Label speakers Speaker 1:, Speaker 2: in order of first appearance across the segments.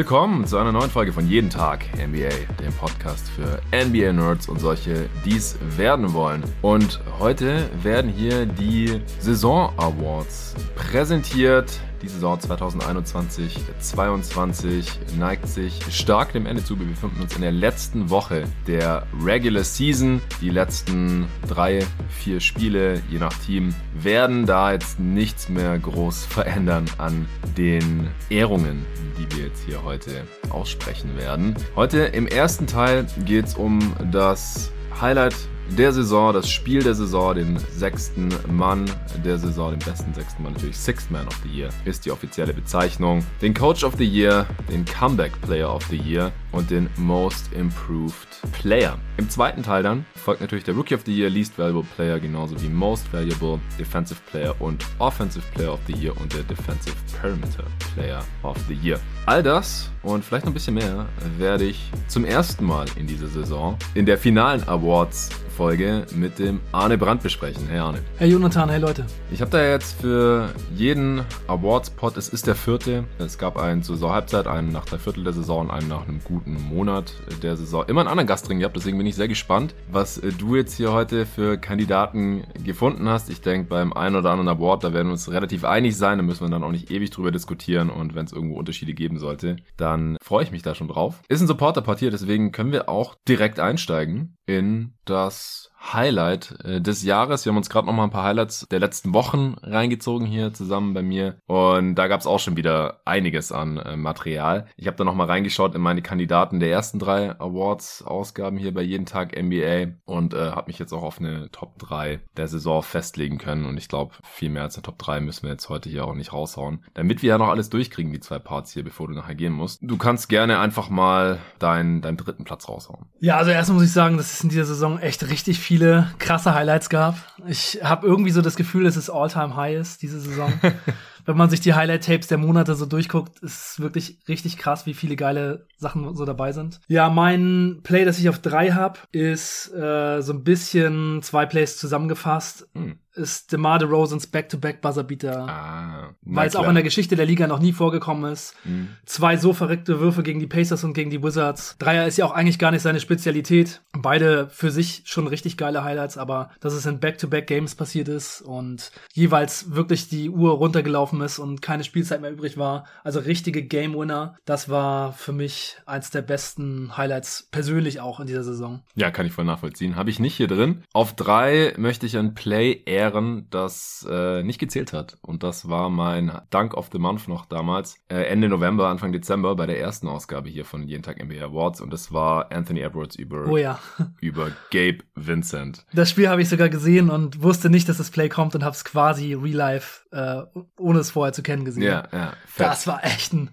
Speaker 1: Willkommen zu einer neuen Folge von Jeden Tag NBA, dem Podcast für NBA-Nerds und solche, die es werden wollen. Und heute werden hier die Saison Awards präsentiert die Saison 2021-22 neigt sich stark dem Ende zu. Wir befinden uns in der letzten Woche der Regular Season. Die letzten drei, vier Spiele, je nach Team, werden da jetzt nichts mehr groß verändern an den Ehrungen, die wir jetzt hier heute aussprechen werden. Heute im ersten Teil geht es um das Highlight der Saison, das Spiel der Saison, den sechsten Mann der Saison, den besten sechsten Mann, natürlich Sixth Man of the Year, ist die offizielle Bezeichnung. Den Coach of the Year, den Comeback Player of the Year und den Most Improved Player. Im zweiten Teil dann folgt natürlich der Rookie of the Year, Least Valuable Player, genauso wie Most Valuable, Defensive Player und Offensive Player of the Year und der Defensive Perimeter Player of the Year. All das und vielleicht noch ein bisschen mehr werde ich zum ersten Mal in dieser Saison in der finalen Awards Folge mit dem Arne Brandt besprechen. Hey Arne.
Speaker 2: Hey Jonathan, hey Leute.
Speaker 1: Ich habe da jetzt für jeden Awards-Pod, es ist der vierte, es gab einen zur Saisonhalbzeit, einen nach der Viertel der Saison einen nach einem guten Monat der Saison. Immer einen anderen Gast drin gehabt, deswegen bin ich sehr gespannt, was äh, du jetzt hier heute für Kandidaten gefunden hast. Ich denke, beim einen oder anderen Award, da werden wir uns relativ einig sein, da müssen wir dann auch nicht ewig drüber diskutieren und wenn es irgendwo Unterschiede geben sollte, dann freue ich mich da schon drauf. Ist ein Supporter-Part hier, deswegen können wir auch direkt einsteigen in das Yes. Highlight äh, des Jahres. Wir haben uns gerade noch mal ein paar Highlights der letzten Wochen reingezogen hier zusammen bei mir und da gab es auch schon wieder einiges an äh, Material. Ich habe da noch mal reingeschaut in meine Kandidaten der ersten drei Awards-Ausgaben hier bei jeden Tag NBA und äh, habe mich jetzt auch auf eine Top 3 der Saison festlegen können und ich glaube, viel mehr als eine Top 3 müssen wir jetzt heute hier auch nicht raushauen, damit wir ja noch alles durchkriegen, die zwei Parts hier, bevor du nachher gehen musst. Du kannst gerne einfach mal deinen, deinen dritten Platz raushauen.
Speaker 2: Ja, also erstmal muss ich sagen, dass es in dieser Saison echt richtig viel viele krasse Highlights gab. Ich habe irgendwie so das Gefühl, dass es All-Time-High ist, diese Saison. Wenn man sich die Highlight-Tapes der Monate so durchguckt, ist es wirklich richtig krass, wie viele geile Sachen so dabei sind. Ja, mein Play, das ich auf drei habe, ist äh, so ein bisschen zwei Plays zusammengefasst. Hm ist DeMar DeRozans Back-to-Back-Buzzerbeater. Ah, weil es auch in der Geschichte der Liga noch nie vorgekommen ist. Mhm. Zwei so verrückte Würfe gegen die Pacers und gegen die Wizards. Dreier ist ja auch eigentlich gar nicht seine Spezialität. Beide für sich schon richtig geile Highlights, aber dass es in Back-to-Back-Games passiert ist und jeweils wirklich die Uhr runtergelaufen ist und keine Spielzeit mehr übrig war. Also richtige Game-Winner. Das war für mich eins der besten Highlights persönlich auch in dieser Saison.
Speaker 1: Ja, kann ich voll nachvollziehen. Habe ich nicht hier drin. Auf drei möchte ich ein Play Ehren, das äh, nicht gezählt hat. Und das war mein Dank of the Month noch damals, äh, Ende November, Anfang Dezember bei der ersten Ausgabe hier von Jeden Tag NBA Awards. Und das war Anthony Edwards über,
Speaker 2: oh ja.
Speaker 1: über Gabe Vincent.
Speaker 2: Das Spiel habe ich sogar gesehen und wusste nicht, dass das Play kommt und habe es quasi real life, äh, ohne es vorher zu kennen, gesehen.
Speaker 1: Ja, ja.
Speaker 2: Fett. Das war echt ein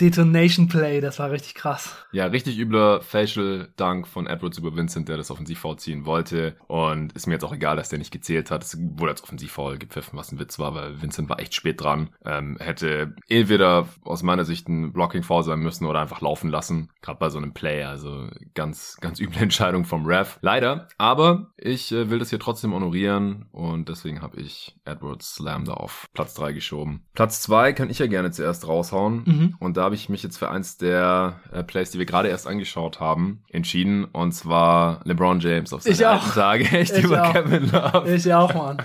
Speaker 2: Detonation Play, das war richtig krass.
Speaker 1: Ja, richtig übler Facial Dank von Edwards über Vincent, der das Offensivfoul ziehen wollte. Und ist mir jetzt auch egal, dass der nicht gezählt hat. Es wurde als Offensivfoul gepfiffen, was ein Witz war, weil Vincent war echt spät dran. Ähm, hätte entweder aus meiner Sicht ein Blocking-Foul sein müssen oder einfach laufen lassen. Gerade bei so einem Play. Also ganz, ganz üble Entscheidung vom Ref. Leider. Aber ich äh, will das hier trotzdem honorieren und deswegen habe ich Edwards Slam da auf Platz drei geschoben. Platz zwei kann ich ja gerne zuerst raushauen. Mhm. Und da habe ich mich jetzt für eins der äh, Plays, die wir gerade erst angeschaut haben, entschieden. Und zwar LeBron James auf seine alten Tage. Echt
Speaker 2: ich über auch. Kevin Love. Ich auch, Mann.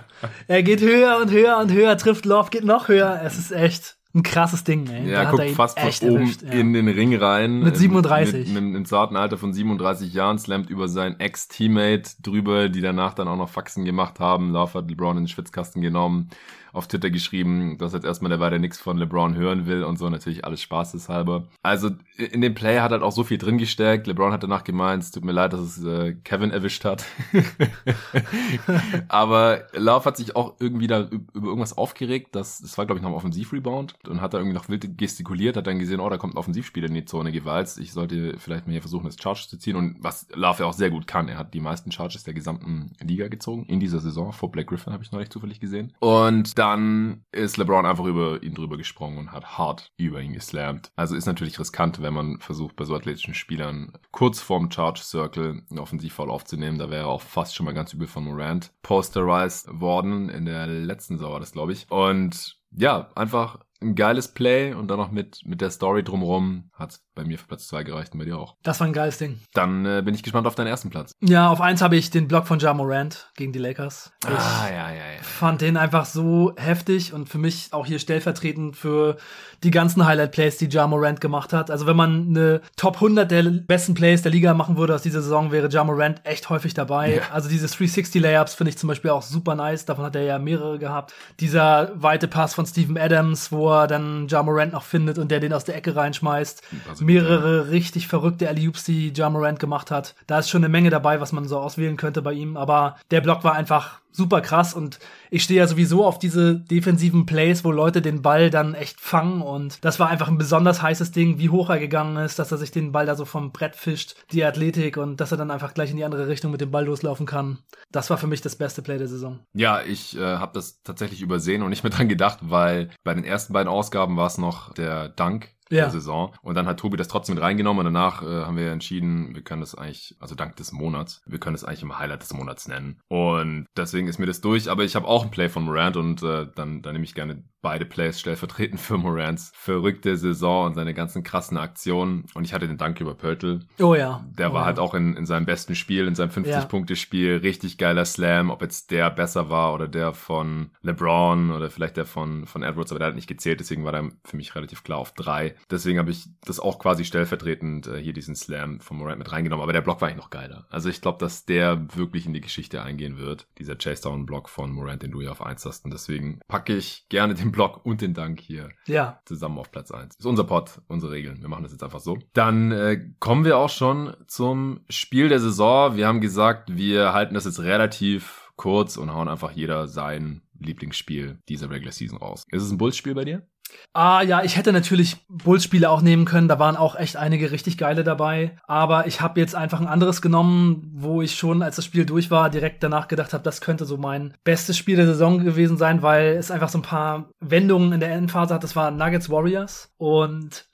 Speaker 2: Er geht höher und höher und höher, trifft Love, geht noch höher. Es ist echt ein krasses Ding, ey.
Speaker 1: Ja, guckt fast von oben erwischt, ja. in den Ring rein.
Speaker 2: Mit 37.
Speaker 1: Mit, mit, im zarten Alter von 37 Jahren, slammt über seinen Ex-Teammate drüber, die danach dann auch noch Faxen gemacht haben. Love hat LeBron in den Schwitzkasten genommen auf Twitter geschrieben, dass jetzt erstmal der weiter nichts von LeBron hören will und so. Natürlich alles spaßeshalber. Also in dem Play hat halt auch so viel drin gesteckt. LeBron hat danach gemeint, es tut mir leid, dass es äh, Kevin erwischt hat. Aber Love hat sich auch irgendwie da über irgendwas aufgeregt. Das, das war, glaube ich, noch ein Offensivrebound und hat da irgendwie noch wild gestikuliert, hat dann gesehen, oh, da kommt ein Offensivspieler in die Zone gewalzt. Ich sollte vielleicht mal hier versuchen, das Charge zu ziehen. Und was Love ja auch sehr gut kann. Er hat die meisten Charges der gesamten Liga gezogen in dieser Saison. Vor Black Griffin habe ich neulich zufällig gesehen. Und dann ist LeBron einfach über ihn drüber gesprungen und hat hart über ihn geslammt. Also ist natürlich riskant, wenn man versucht, bei so athletischen Spielern kurz vorm Charge Circle einen Offensivfall aufzunehmen. Da wäre auch fast schon mal ganz übel von Morant posterized worden. In der letzten Sauer das, glaube ich. Und ja, einfach ein geiles Play und dann noch mit, mit der Story drumherum hat's bei mir für Platz zwei gereicht und bei dir auch.
Speaker 2: Das war ein geiles Ding.
Speaker 1: Dann äh, bin ich gespannt auf deinen ersten Platz.
Speaker 2: Ja, auf eins habe ich den Block von Ja Morant gegen die Lakers. Ich
Speaker 1: ah, ja, ja, ja.
Speaker 2: fand den einfach so heftig und für mich auch hier stellvertretend für die ganzen Highlight-Plays, die Ja Morant gemacht hat. Also wenn man eine Top 100 der besten Plays der Liga machen würde aus dieser Saison, wäre Ja Morant echt häufig dabei.
Speaker 1: Ja.
Speaker 2: Also diese 360-Layups finde ich zum Beispiel auch super nice. Davon hat er ja mehrere gehabt. Dieser weite Pass von Steven Adams, wo er dann Ja Morant noch findet und der den aus der Ecke reinschmeißt.
Speaker 1: Also,
Speaker 2: Mehrere richtig verrückte Alley-Oops, die Ja Morant gemacht hat. Da ist schon eine Menge dabei, was man so auswählen könnte bei ihm. Aber der Block war einfach super krass und ich stehe ja sowieso auf diese defensiven Plays, wo Leute den Ball dann echt fangen und das war einfach ein besonders heißes Ding, wie hoch er gegangen ist, dass er sich den Ball da so vom Brett fischt, die Athletik und dass er dann einfach gleich in die andere Richtung mit dem Ball loslaufen kann. Das war für mich das beste Play der Saison.
Speaker 1: Ja, ich äh, habe das tatsächlich übersehen und nicht mehr dran gedacht, weil bei den ersten beiden Ausgaben war es noch der Dank
Speaker 2: Ja.
Speaker 1: der Saison. Und dann hat Tobi das trotzdem mit reingenommen und danach äh, haben wir entschieden, wir können das eigentlich, also dank des Monats, wir können es eigentlich immer Highlight des Monats nennen. Und deswegen ist mir das durch, aber ich habe auch ein Play von Morant und äh, dann, dann nehme ich gerne beide Plays stellvertretend für Morants verrückte Saison und seine ganzen krassen Aktionen. Und ich hatte den Dank über Pöltl.
Speaker 2: Oh ja.
Speaker 1: Der
Speaker 2: oh
Speaker 1: war
Speaker 2: ja.
Speaker 1: halt auch in, in seinem besten Spiel, in seinem 50-Punkte-Spiel, richtig geiler Slam, ob jetzt der besser war oder der von LeBron oder vielleicht der von, von Edwards, aber der hat nicht gezählt, deswegen war der für mich relativ klar auf drei. Deswegen habe ich das auch quasi stellvertretend äh, hier diesen Slam von Morant mit reingenommen, aber der Block war eigentlich noch geiler. Also ich glaube, dass der wirklich in die Geschichte eingehen wird, dieser Chase-Down-Block von Morant, den du ja auf eins hast und deswegen packe ich gerne den Block und den Dank hier
Speaker 2: Ja.
Speaker 1: zusammen auf Platz eins. Ist unser Pod, unsere Regeln. Wir machen das jetzt einfach so. Dann äh, kommen wir auch schon zum Spiel der Saison. Wir haben gesagt, wir halten das jetzt relativ kurz und hauen einfach jeder sein Lieblingsspiel dieser Regular Season raus. Ist es ein Bulls-Spiel bei dir?
Speaker 2: Ah ja, ich hätte natürlich Bulls-Spiele auch nehmen können. Da waren auch echt einige richtig geile dabei. Aber ich habe jetzt einfach ein anderes genommen, wo ich schon, als das Spiel durch war, direkt danach gedacht habe, das könnte so mein bestes Spiel der Saison gewesen sein, weil es einfach so ein paar Wendungen in der Endphase hat. Das war Nuggets Warriors und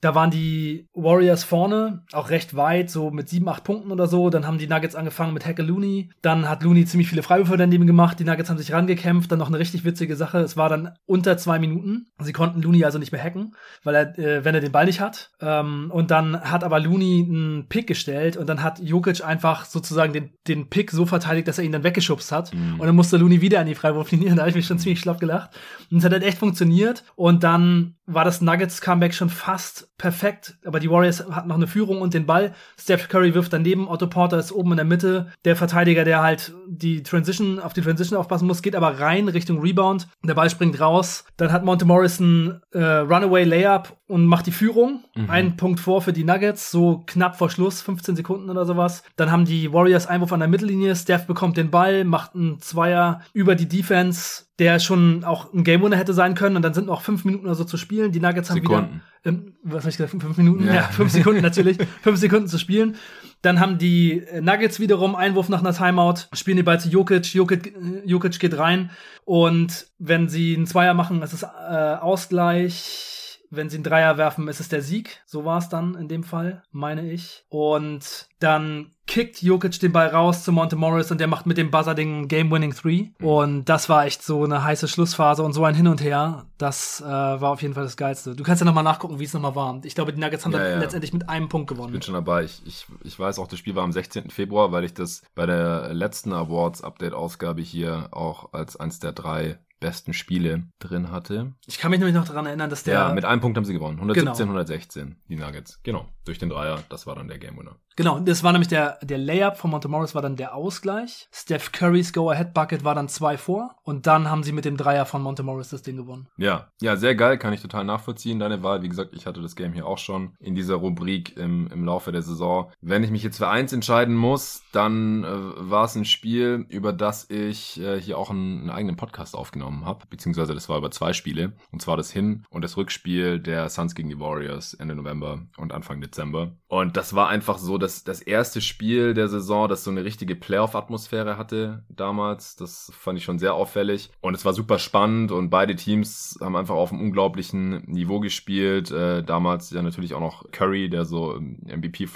Speaker 2: da waren die Warriors vorne, auch recht weit, so mit sieben, acht Punkten oder so. Dann haben die Nuggets angefangen mit Hacke Looney. Dann hat Looney ziemlich viele Freiwürfe daneben gemacht. Die Nuggets haben sich rangekämpft. Dann noch eine richtig witzige Sache. Es war dann unter zwei Minuten. Sie konnten Looney also nicht mehr hacken, weil er, äh, wenn er den Ball nicht hat. Ähm, und dann hat aber Looney einen Pick gestellt und dann hat Jokic einfach sozusagen den, den Pick so verteidigt, dass er ihn dann weggeschubst hat.
Speaker 1: Mhm.
Speaker 2: Und dann musste Looney wieder an die Freiwurflinie. Da habe ich mich schon ziemlich schlapp gelacht. Und es hat halt echt funktioniert. Und dann war das Nuggets-Comeback schon fast perfekt, aber die Warriors hatten noch eine Führung und den Ball. Steph Curry wirft daneben, Otto Porter ist oben in der Mitte. Der Verteidiger, der halt die Transition, auf die Transition aufpassen muss, geht aber rein Richtung Rebound. Der Ball springt raus. Dann hat Monte Morrison äh, Runaway Layup und macht die Führung.
Speaker 1: Mhm.
Speaker 2: Einen Punkt vor für die Nuggets, so knapp vor Schluss, 15 Sekunden oder sowas. Dann haben die Warriors Einwurf an der Mittellinie. Steph bekommt den Ball, macht einen Zweier über die Defense, der schon auch ein Game Winner hätte sein können. Und dann sind noch fünf Minuten oder so zu spielen. Die Nuggets haben
Speaker 1: Sekunden.
Speaker 2: wieder ähm, was habe ich gesagt, fünf, Minuten?
Speaker 1: Ja.
Speaker 2: Ja, fünf Sekunden natürlich, fünf Sekunden zu spielen. Dann haben die äh, Nuggets wiederum Einwurf nach einer Timeout, spielen die Ball zu Jokic, Jokic, äh, Jokic geht rein und wenn sie einen Zweier machen, ist es äh, Ausgleich. Wenn sie einen Dreier werfen, ist es der Sieg. So war es dann in dem Fall, meine ich. Und dann kickt Jokic den Ball raus zu Monte Morris und der macht mit dem Buzzer den Game-Winning Three. Und das war echt so eine heiße Schlussphase und so ein Hin und Her. Das äh, war auf jeden Fall das Geilste. Du kannst ja nochmal nachgucken, wie es nochmal war. Ich glaube, die Nuggets haben
Speaker 1: Ja,
Speaker 2: dann
Speaker 1: ja.
Speaker 2: letztendlich mit einem Punkt gewonnen.
Speaker 1: bin schon dabei. Ich, ich, ich weiß auch, das Spiel war am 16. Februar, weil ich das bei der letzten Awards-Update-Ausgabe hier auch als eins der drei besten Spiele drin hatte.
Speaker 2: Ich kann mich nämlich noch daran erinnern, dass der.
Speaker 1: Ja, mit einem Punkt haben sie gewonnen. 117,
Speaker 2: Genau.
Speaker 1: 116, die Nuggets. Genau, durch den Dreier, das war dann der Game Winner.
Speaker 2: genau, das war nämlich der, der Layup von Monte Morris war dann der Ausgleich. Steph Currys Go-Ahead-Bucket war dann zwei vor. Und dann haben sie mit dem Dreier von Monte Morris das Ding gewonnen.
Speaker 1: Ja, ja, sehr geil, kann ich total nachvollziehen, deine Wahl. Wie gesagt, ich hatte das Game hier auch schon in dieser Rubrik im, im Laufe der Saison. Wenn ich mich jetzt für eins entscheiden muss, dann äh, war es ein Spiel, über das ich äh, hier auch einen, einen eigenen Podcast aufgenommen habe, beziehungsweise das war über zwei Spiele, und zwar das Hin- und das Rückspiel der Suns gegen die Warriors Ende November und Anfang Dezember. Und das war einfach so, dass das erste Spiel der Saison, das so eine richtige Playoff-Atmosphäre hatte damals. Das fand ich schon sehr auffällig. Und es war super spannend und beide Teams haben einfach auf einem unglaublichen Niveau gespielt. Äh, damals ja natürlich auch noch Curry, der so MVP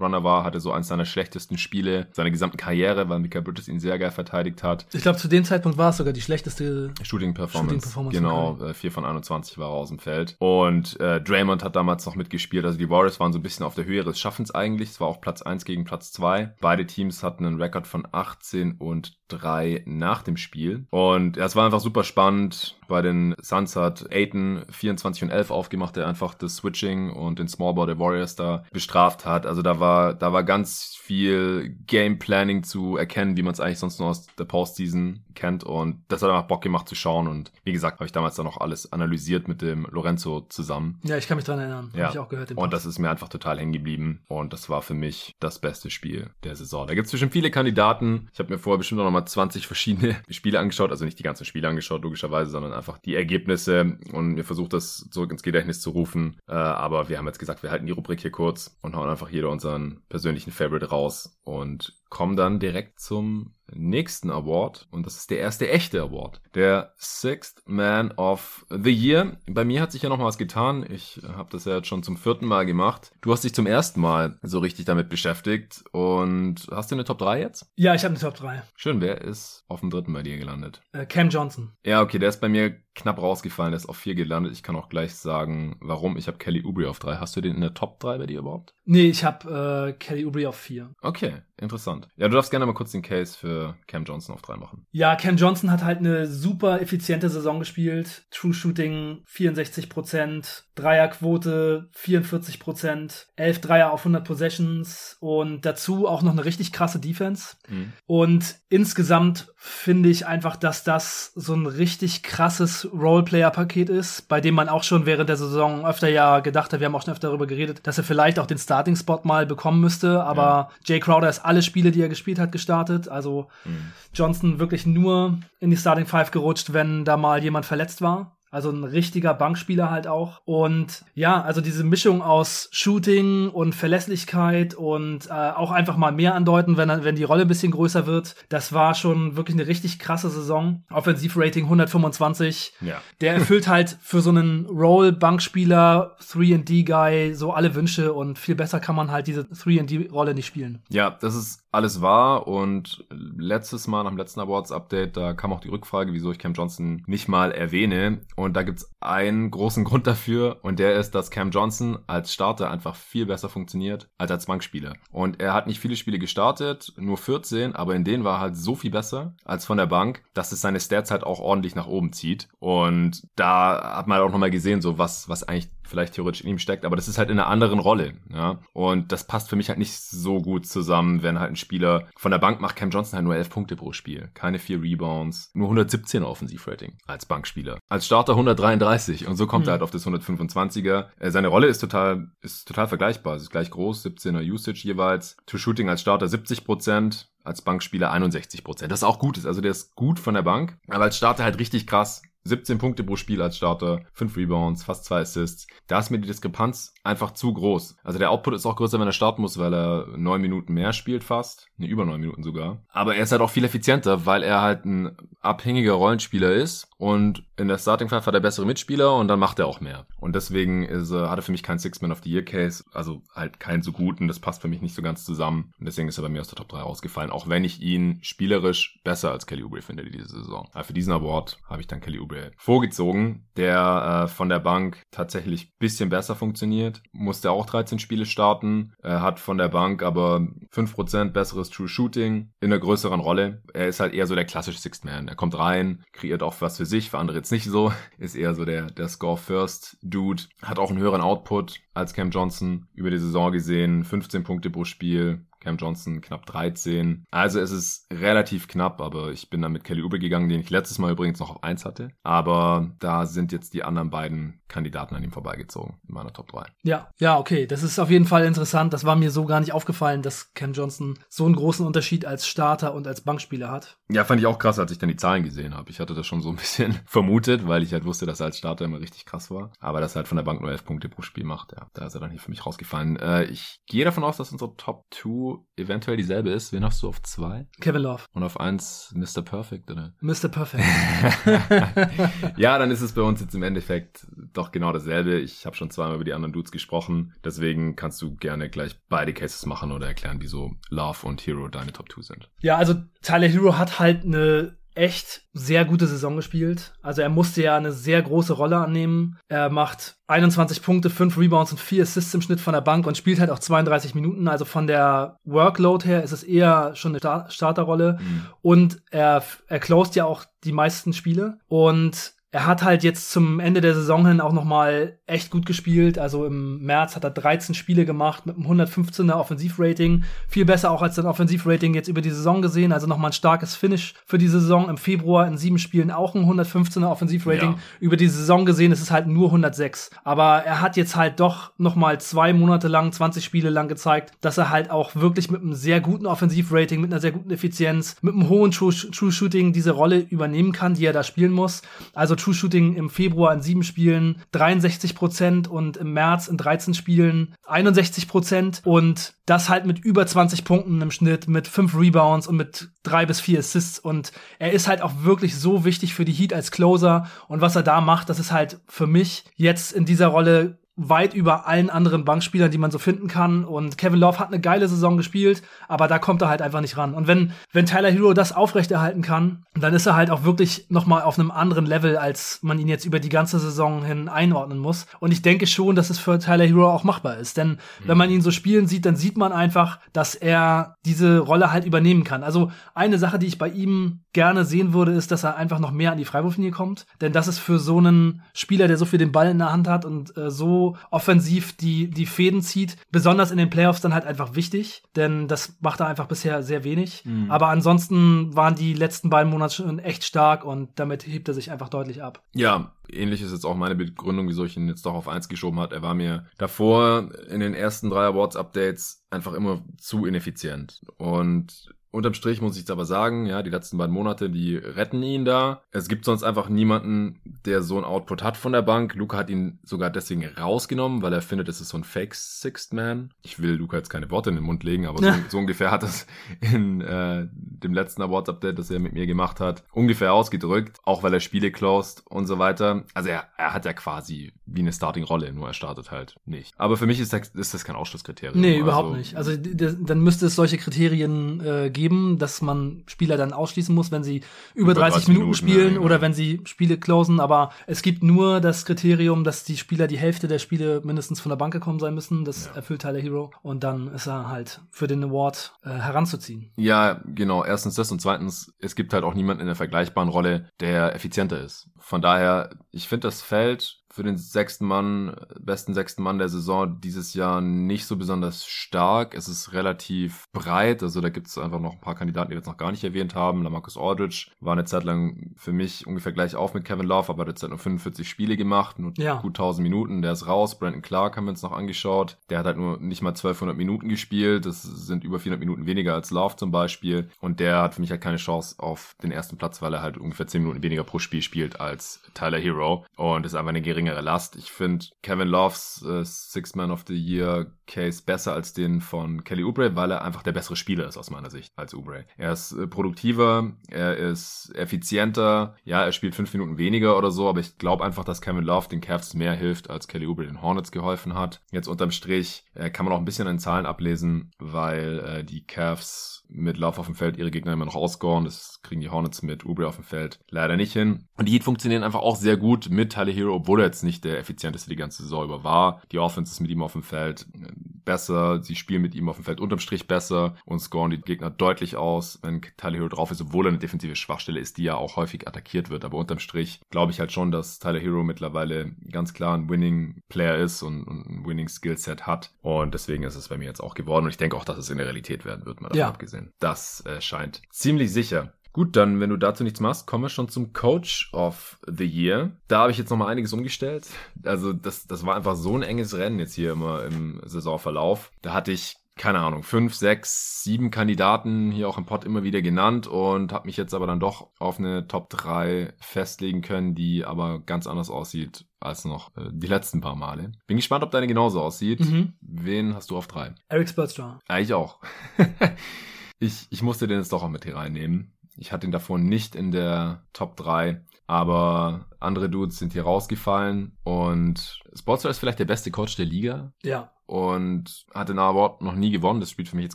Speaker 1: Bankrunner war, hatte so eins seiner schlechtesten Spiele seiner gesamten Karriere, weil Mika Bridges ihn sehr geil verteidigt hat.
Speaker 2: Ich glaube, zu dem Zeitpunkt war es sogar die schlechteste
Speaker 1: Shooting Performance.
Speaker 2: Shooting Performance
Speaker 1: genau, äh, 4 von 21 war er aus dem Feld. Und äh, Draymond hat damals noch mitgespielt. Also die Warriors waren so ein bisschen auf der Höhe ihres Schaffens eigentlich. Es war auch Platz 1 gegen Platz 2. Beide Teams hatten einen Rekord von 18 und 3 nach dem Spiel. Und es war einfach super spannend. Bei den Suns hat Aiton 24 und 11 aufgemacht, der einfach das Switching und den Smallball der Warriors da bestraft hat. Also da war, da war ganz viel Game Planning zu erkennen, wie man es eigentlich sonst nur aus der Postseason kennt. Und das hat einfach Bock gemacht zu schauen. Und wie gesagt, habe ich damals dann noch alles analysiert mit dem Lorenzo zusammen.
Speaker 2: Ja, ich kann mich dran erinnern.
Speaker 1: Ja.
Speaker 2: Hab ich auch gehört. im
Speaker 1: Und das ist mir einfach total hängen geblieben. Und das war für mich das beste Spiel der Saison. Da gibt es bestimmt viele Kandidaten. Ich habe mir vorher bestimmt auch noch mal 20 verschiedene Spiele angeschaut. Also nicht die ganzen Spiele angeschaut, logischerweise, sondern einfach die Ergebnisse und mir versucht, das zurück ins Gedächtnis zu rufen. Äh, aber wir haben jetzt gesagt, wir halten die Rubrik hier kurz und hauen einfach jeder unseren persönlichen Favorite raus und kommen dann direkt zum nächsten Award und das ist der erste echte Award. Der Sixth Man of the Year. Bei mir hat sich ja noch mal was getan. Ich habe das ja jetzt schon zum vierten Mal gemacht. Du hast dich zum ersten Mal so richtig damit beschäftigt und hast du eine Top 3 jetzt?
Speaker 2: Ja, ich habe eine Top 3.
Speaker 1: Schön, wer ist auf dem dritten bei dir gelandet?
Speaker 2: Äh, Cam Johnson.
Speaker 1: Ja, okay, der ist bei mir knapp rausgefallen, der ist auf 4 gelandet. Ich kann auch gleich sagen, warum. Ich habe Kelly Oubre auf 3. Hast du den in der Top 3 bei dir überhaupt?
Speaker 2: Nee, ich habe äh, Kelly Oubre auf 4.
Speaker 1: Okay, interessant. Ja, du darfst gerne mal kurz den Case für Cam Johnson auf 3 machen.
Speaker 2: Ja, Cam Johnson hat halt eine super effiziente Saison gespielt. True Shooting 64%, Dreierquote 44%, 11 Dreier auf 100 Possessions und dazu auch noch eine richtig krasse Defense.
Speaker 1: Mhm.
Speaker 2: Und insgesamt finde ich einfach, dass das so ein richtig krasses Roleplayer-Paket ist, bei dem man auch schon während der Saison öfter ja gedacht hat, wir haben auch schon öfter darüber geredet, dass er vielleicht auch den Starting-Spot mal bekommen müsste, aber
Speaker 1: Ja.
Speaker 2: Jay Crowder ist alle Spiele, die er gespielt hat, gestartet. Also
Speaker 1: Mhm.
Speaker 2: Johnson wirklich nur in die Starting Five gerutscht, wenn da mal jemand verletzt war. Also ein richtiger Bankspieler halt auch. Und ja, also diese Mischung aus Shooting und Verlässlichkeit und äh, auch einfach mal mehr andeuten, wenn, wenn die Rolle ein bisschen größer wird. Das war schon wirklich eine richtig krasse Saison. Offensivrating 125.
Speaker 1: Ja.
Speaker 2: Der erfüllt halt für so einen Roll-Bankspieler, 3D-Guy so alle Wünsche und viel besser kann man halt diese 3D-Rolle nicht spielen.
Speaker 1: Ja, das ist alles wahr und letztes Mal nach dem letzten Awards-Update, da kam auch die Rückfrage, wieso ich Cam Johnson nicht mal erwähne. Und da gibt's einen großen Grund dafür und der ist, dass Cam Johnson als Starter einfach viel besser funktioniert als als Bankspieler. Und er hat nicht viele Spiele gestartet, nur 14, aber in denen war er halt so viel besser als von der Bank, dass es seine Stats halt auch ordentlich nach oben zieht. Und da hat man halt auch nochmal gesehen, so was, was eigentlich vielleicht theoretisch in ihm steckt, aber das ist halt in einer anderen Rolle, ja. Und das passt für mich halt nicht so gut zusammen, wenn halt ein Spieler von der Bank macht Cam Johnson halt nur 11 Punkte pro Spiel, keine vier Rebounds, nur 117 Offensivrating als Bankspieler. Als Starter 133 und so kommt er
Speaker 2: Hm.
Speaker 1: halt auf das 125er. Äh, Seine Rolle ist total, ist total vergleichbar, es ist gleich groß, 17er Usage jeweils. To Shooting als Starter 70 Prozent, als Bankspieler 61 Prozent. Das ist auch gut ist, also der ist gut von der Bank, aber als Starter halt richtig krass. 17 Punkte pro Spiel als Starter, 5 Rebounds, fast 2 Assists. Da ist mir die Diskrepanz einfach zu groß. Also der Output ist auch größer, wenn er starten muss, weil er 9 Minuten mehr spielt fast. Ne, über 9 Minuten sogar. Aber er ist halt auch viel effizienter, weil er halt ein abhängiger Rollenspieler ist. Und in der Starting Five hat er bessere Mitspieler und dann macht er auch mehr. Und deswegen ist, er- hat er für mich keinen Six-Man of the Year Case. Also halt keinen so guten. Das passt für mich nicht so ganz zusammen. Und deswegen ist er bei mir aus der Top 3 rausgefallen. Auch wenn ich ihn spielerisch besser als Kelly Oubre finde diese Saison. Aber für diesen Award habe ich dann Kelly Oubre vorgezogen, der äh, von der Bank tatsächlich bisschen besser funktioniert. Musste auch 13 Spiele starten. Er hat von der Bank aber 5% besseres True Shooting in einer größeren Rolle. Er ist halt eher so der klassische Sixth Man. Er kommt rein, kreiert auch was für sich, für andere jetzt nicht so. Ist eher so der, der Score-First-Dude. Hat auch einen höheren Output als Cam Johnson über die Saison gesehen. 15 Punkte pro Spiel. Cam Johnson knapp 13. Also es ist relativ knapp, aber ich bin dann mit Kelly Oubre gegangen, den ich letztes Mal übrigens noch auf 1 hatte. Aber da sind jetzt die anderen beiden Kandidaten an ihm vorbeigezogen in meiner Top 3.
Speaker 2: Ja, ja, okay. Das ist auf jeden Fall interessant. Das war mir so gar nicht aufgefallen, dass Cam Johnson so einen großen Unterschied als Starter und als Bankspieler hat.
Speaker 1: Ja, fand ich auch krass, als ich dann die Zahlen gesehen habe. Ich hatte das schon so ein bisschen vermutet, weil ich halt wusste, dass er als Starter immer richtig krass war. Aber dass er halt von der Bank nur 11 Punkte pro Spiel macht, ja, da ist er dann hier für mich rausgefallen. Äh, ich gehe davon aus, dass unsere Top 2 2 eventuell dieselbe ist. Wen hast du auf 2?
Speaker 2: Kevin Love.
Speaker 1: Und auf 1 Mr. Perfect, oder?
Speaker 2: Mr. Perfect.
Speaker 1: ja, dann ist es bei uns jetzt im Endeffekt doch genau dasselbe. Ich habe schon zweimal über die anderen Dudes gesprochen. Deswegen kannst du gerne gleich beide Cases machen oder erklären, wieso Love und Hero deine Top 2 sind.
Speaker 2: Ja, also Tyler Hero hat halt eine echt sehr gute Saison gespielt. Also er musste ja eine sehr große Rolle annehmen. Er macht 21 Punkte, 5 Rebounds und 4 Assists im Schnitt von der Bank und spielt halt auch 32 Minuten. Also von der Workload her ist es eher schon eine Starterrolle. Mhm. Und er, er closed ja auch die meisten Spiele. Und er hat halt jetzt zum Ende der Saison hin auch noch mal echt gut gespielt. Also im März hat er 13 Spiele gemacht mit einem 115er Offensivrating. Viel besser auch als sein Offensivrating jetzt über die Saison gesehen. Also noch mal ein starkes Finish für die Saison. Im Februar in sieben Spielen auch ein 115er Offensivrating. Ja. Über die Saison gesehen ist es halt nur 106. Aber er hat jetzt halt doch noch mal zwei Monate lang, 20 Spiele lang gezeigt, dass er halt auch wirklich mit einem sehr guten Offensivrating, mit einer sehr guten Effizienz, mit einem hohen True, True Shooting diese Rolle übernehmen kann, die er da spielen muss. Also True Shooting im Februar in sieben Spielen 63 Prozent und im März in 13 Spielen 61 Prozent. Und das halt mit über 20 Punkten im Schnitt, mit fünf Rebounds und mit drei bis vier Assists. Und er ist halt auch wirklich so wichtig für die Heat als Closer. Und was er da macht, das ist halt für mich jetzt in dieser Rolle weit über allen anderen Bankspielern, die man so finden kann. Und Kevin Love hat eine geile Saison gespielt, aber da kommt er halt einfach nicht ran. Und wenn, wenn Tyler Hero das aufrechterhalten kann, dann ist er halt auch wirklich nochmal auf einem anderen Level, als man ihn jetzt über die ganze Saison hin einordnen muss. Und ich denke schon, dass es für Tyler Hero auch machbar ist. Denn mhm. wenn man ihn so spielen sieht, dann sieht man einfach, dass er diese Rolle halt übernehmen kann. Also eine Sache, die ich bei ihm gerne sehen würde, ist, dass er einfach noch mehr an die Freiwurflinie kommt. Denn das ist für so einen Spieler, der so viel den Ball in der Hand hat und äh, so offensiv die, die Fäden zieht. Besonders in den Playoffs dann halt einfach wichtig, denn das macht er einfach bisher sehr wenig. Mhm. Aber ansonsten waren die letzten beiden Monate schon echt stark und damit hebt er sich einfach deutlich ab.
Speaker 1: Ja, ähnlich ist jetzt auch meine Begründung, wieso ich ihn jetzt doch auf eins geschoben hat. Er war mir davor in den ersten drei Awards-Updates einfach immer zu ineffizient. Und Unterm Strich muss ich jetzt aber sagen, ja, die letzten beiden Monate, die retten ihn da. Es gibt sonst einfach niemanden, der so ein Output hat von der Bank. Luca hat ihn sogar deswegen rausgenommen, weil er findet, es ist so ein Fake Sixth Man. Ich will Luca jetzt keine Worte in den Mund legen, aber so, so ungefähr hat es in äh, dem letzten Awards-Update, das er mit mir gemacht hat, ungefähr ausgedrückt, auch weil er Spiele closed und so weiter. Also er, er hat ja quasi wie eine Starting-Rolle, nur er startet halt nicht. Aber für mich ist das, ist das kein Ausschlusskriterium.
Speaker 2: Nee, also, überhaupt nicht. Also dann müsste es solche Kriterien äh, geben, dass man Spieler dann ausschließen muss, wenn sie über, über 30, 30, Minuten, spielen ja, oder genau. wenn sie Spiele closen. Aber es gibt nur das Kriterium, dass die Spieler die Hälfte der Spiele mindestens von der Bank gekommen sein müssen. Das ja. erfüllt Tyler Hero. Und dann ist er halt für den Award äh, heranzuziehen.
Speaker 1: Ja, genau. Erstens das und zweitens, es gibt halt auch niemanden in der vergleichbaren Rolle, der effizienter ist. Von daher, ich finde das Feld für den sechsten Mann, besten sechsten Mann der Saison dieses Jahr nicht so besonders stark. Es ist relativ breit, also da gibt es einfach noch ein paar Kandidaten, die wir jetzt noch gar nicht erwähnt haben. Lamarcus Aldridge war eine Zeit lang für mich ungefähr gleich auf mit Kevin Love, aber hat jetzt halt nur 45 Spiele gemacht, nur ja. gut 1000 Minuten, der ist raus. Brandon Clark haben wir uns noch angeschaut. Der hat halt nur nicht mal 1200 Minuten gespielt, das sind über 400 Minuten weniger als Love zum Beispiel und der hat für mich halt keine Chance auf den ersten Platz, weil er halt ungefähr 10 Minuten weniger pro Spiel spielt als Tyler Hero und ist einfach eine geringe geringere Last. Ich finde Kevin Loves äh, Six Man of the Year Case besser als den von Kelly Oubre, weil er einfach der bessere Spieler ist aus meiner Sicht als Oubre. Er ist äh, produktiver, er ist effizienter, ja, er spielt fünf Minuten weniger oder so, aber ich glaube einfach, dass Kevin Love den Cavs mehr hilft, als Kelly Oubre den Hornets geholfen hat. Jetzt unterm Strich äh, kann man auch ein bisschen an Zahlen ablesen, weil äh, die Cavs mit Lauf auf dem Feld ihre Gegner immer noch ausscoren. Das kriegen die Hornets mit Ubre auf dem Feld leider nicht hin. Und die Heat funktionieren einfach auch sehr gut mit Tyler Hero, obwohl er jetzt nicht der effizienteste die ganze Saison über war. Die Offense ist mit ihm auf dem Feld äh, besser. Sie spielen mit ihm auf dem Feld unterm Strich besser und scoren die Gegner deutlich aus, wenn Tyler Hero drauf ist, obwohl er eine defensive Schwachstelle ist, die ja auch häufig attackiert wird. Aber unterm Strich glaube ich halt schon, dass Tyler Hero mittlerweile ganz klar ein Winning Player ist und, und ein Winning Skillset hat. Und deswegen ist es bei mir jetzt auch geworden. Und ich denke auch, dass es in der Realität werden wird, mal davon ja. abgesehen. Das äh, scheint ziemlich sicher. Gut, dann, wenn du dazu nichts machst, kommen wir schon zum Coach of the Year. Da habe ich jetzt nochmal einiges umgestellt. Also, das, das war einfach so ein enges Rennen jetzt hier immer im Saisonverlauf. Da hatte ich keine Ahnung, fünf, sechs, sieben Kandidaten hier auch im Pod immer wieder genannt und habe mich jetzt aber dann doch auf eine Top 3 festlegen können, die aber ganz anders aussieht als noch äh, die letzten paar Male. Bin gespannt, ob deine genauso aussieht. Mhm. Wen hast du auf drei?
Speaker 2: Eric Spurstraw.
Speaker 1: Eigentlich auch. ich, ich musste den jetzt doch auch mit hier reinnehmen. Ich hatte ihn davor nicht in der Top 3, aber andere Dudes sind hier rausgefallen und Sportstar ist vielleicht der beste Coach der Liga.
Speaker 2: Ja
Speaker 1: und hat den Award noch nie gewonnen. Das spielt für mich jetzt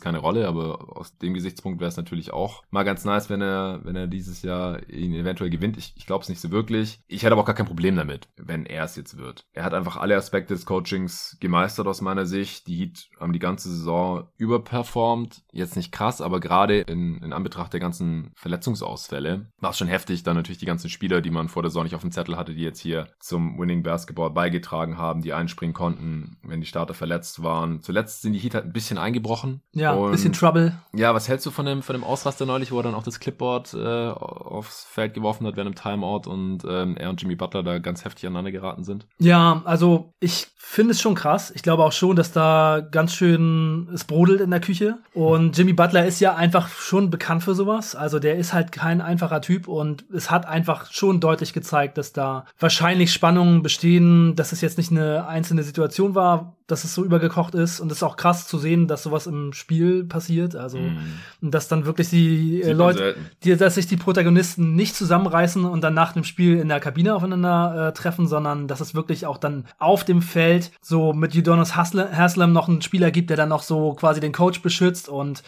Speaker 1: keine Rolle, aber aus dem Gesichtspunkt wäre es natürlich auch mal ganz nice, wenn er, wenn er dieses Jahr ihn eventuell gewinnt. Ich, ich glaube es nicht so wirklich. Ich hätte aber auch gar kein Problem damit, wenn er es jetzt wird. Er hat einfach alle Aspekte des Coachings gemeistert aus meiner Sicht. Die Heat haben die ganze Saison überperformt. Jetzt nicht krass, aber gerade in, in Anbetracht der ganzen Verletzungsausfälle war es schon heftig. Dann natürlich die ganzen Spieler, die man vor der Saison nicht auf dem Zettel hatte, die jetzt hier zum Winning Basketball beigetragen haben, die einspringen konnten, wenn die Starter verletzt waren. Zuletzt sind die Heat halt ein bisschen eingebrochen.
Speaker 2: Ja, ein bisschen Trouble.
Speaker 1: Ja, was hältst du von dem, von dem Ausraster neulich, wo er dann auch das Clipboard äh, aufs Feld geworfen hat während einem Timeout und ähm, er und Jimmy Butler da ganz heftig aneinander geraten sind?
Speaker 2: Ja, also ich finde es schon krass. Ich glaube auch schon, dass da ganz schön es brodelt in der Küche. Und Jimmy Butler ist ja einfach schon bekannt für sowas. Also der ist halt kein einfacher Typ und es hat einfach schon deutlich gezeigt, dass da wahrscheinlich Spannungen bestehen, dass es jetzt nicht eine einzelne Situation war, dass es so übergekocht ist und es ist auch krass zu sehen, dass sowas im Spiel passiert. Also, mm. dass dann wirklich die äh, Leute, die, dass sich die Protagonisten nicht zusammenreißen und dann nach dem Spiel in der Kabine aufeinander äh, treffen, sondern dass es wirklich auch dann auf dem Feld so mit Udonis Haslam noch einen Spieler gibt, der dann noch so quasi den Coach beschützt und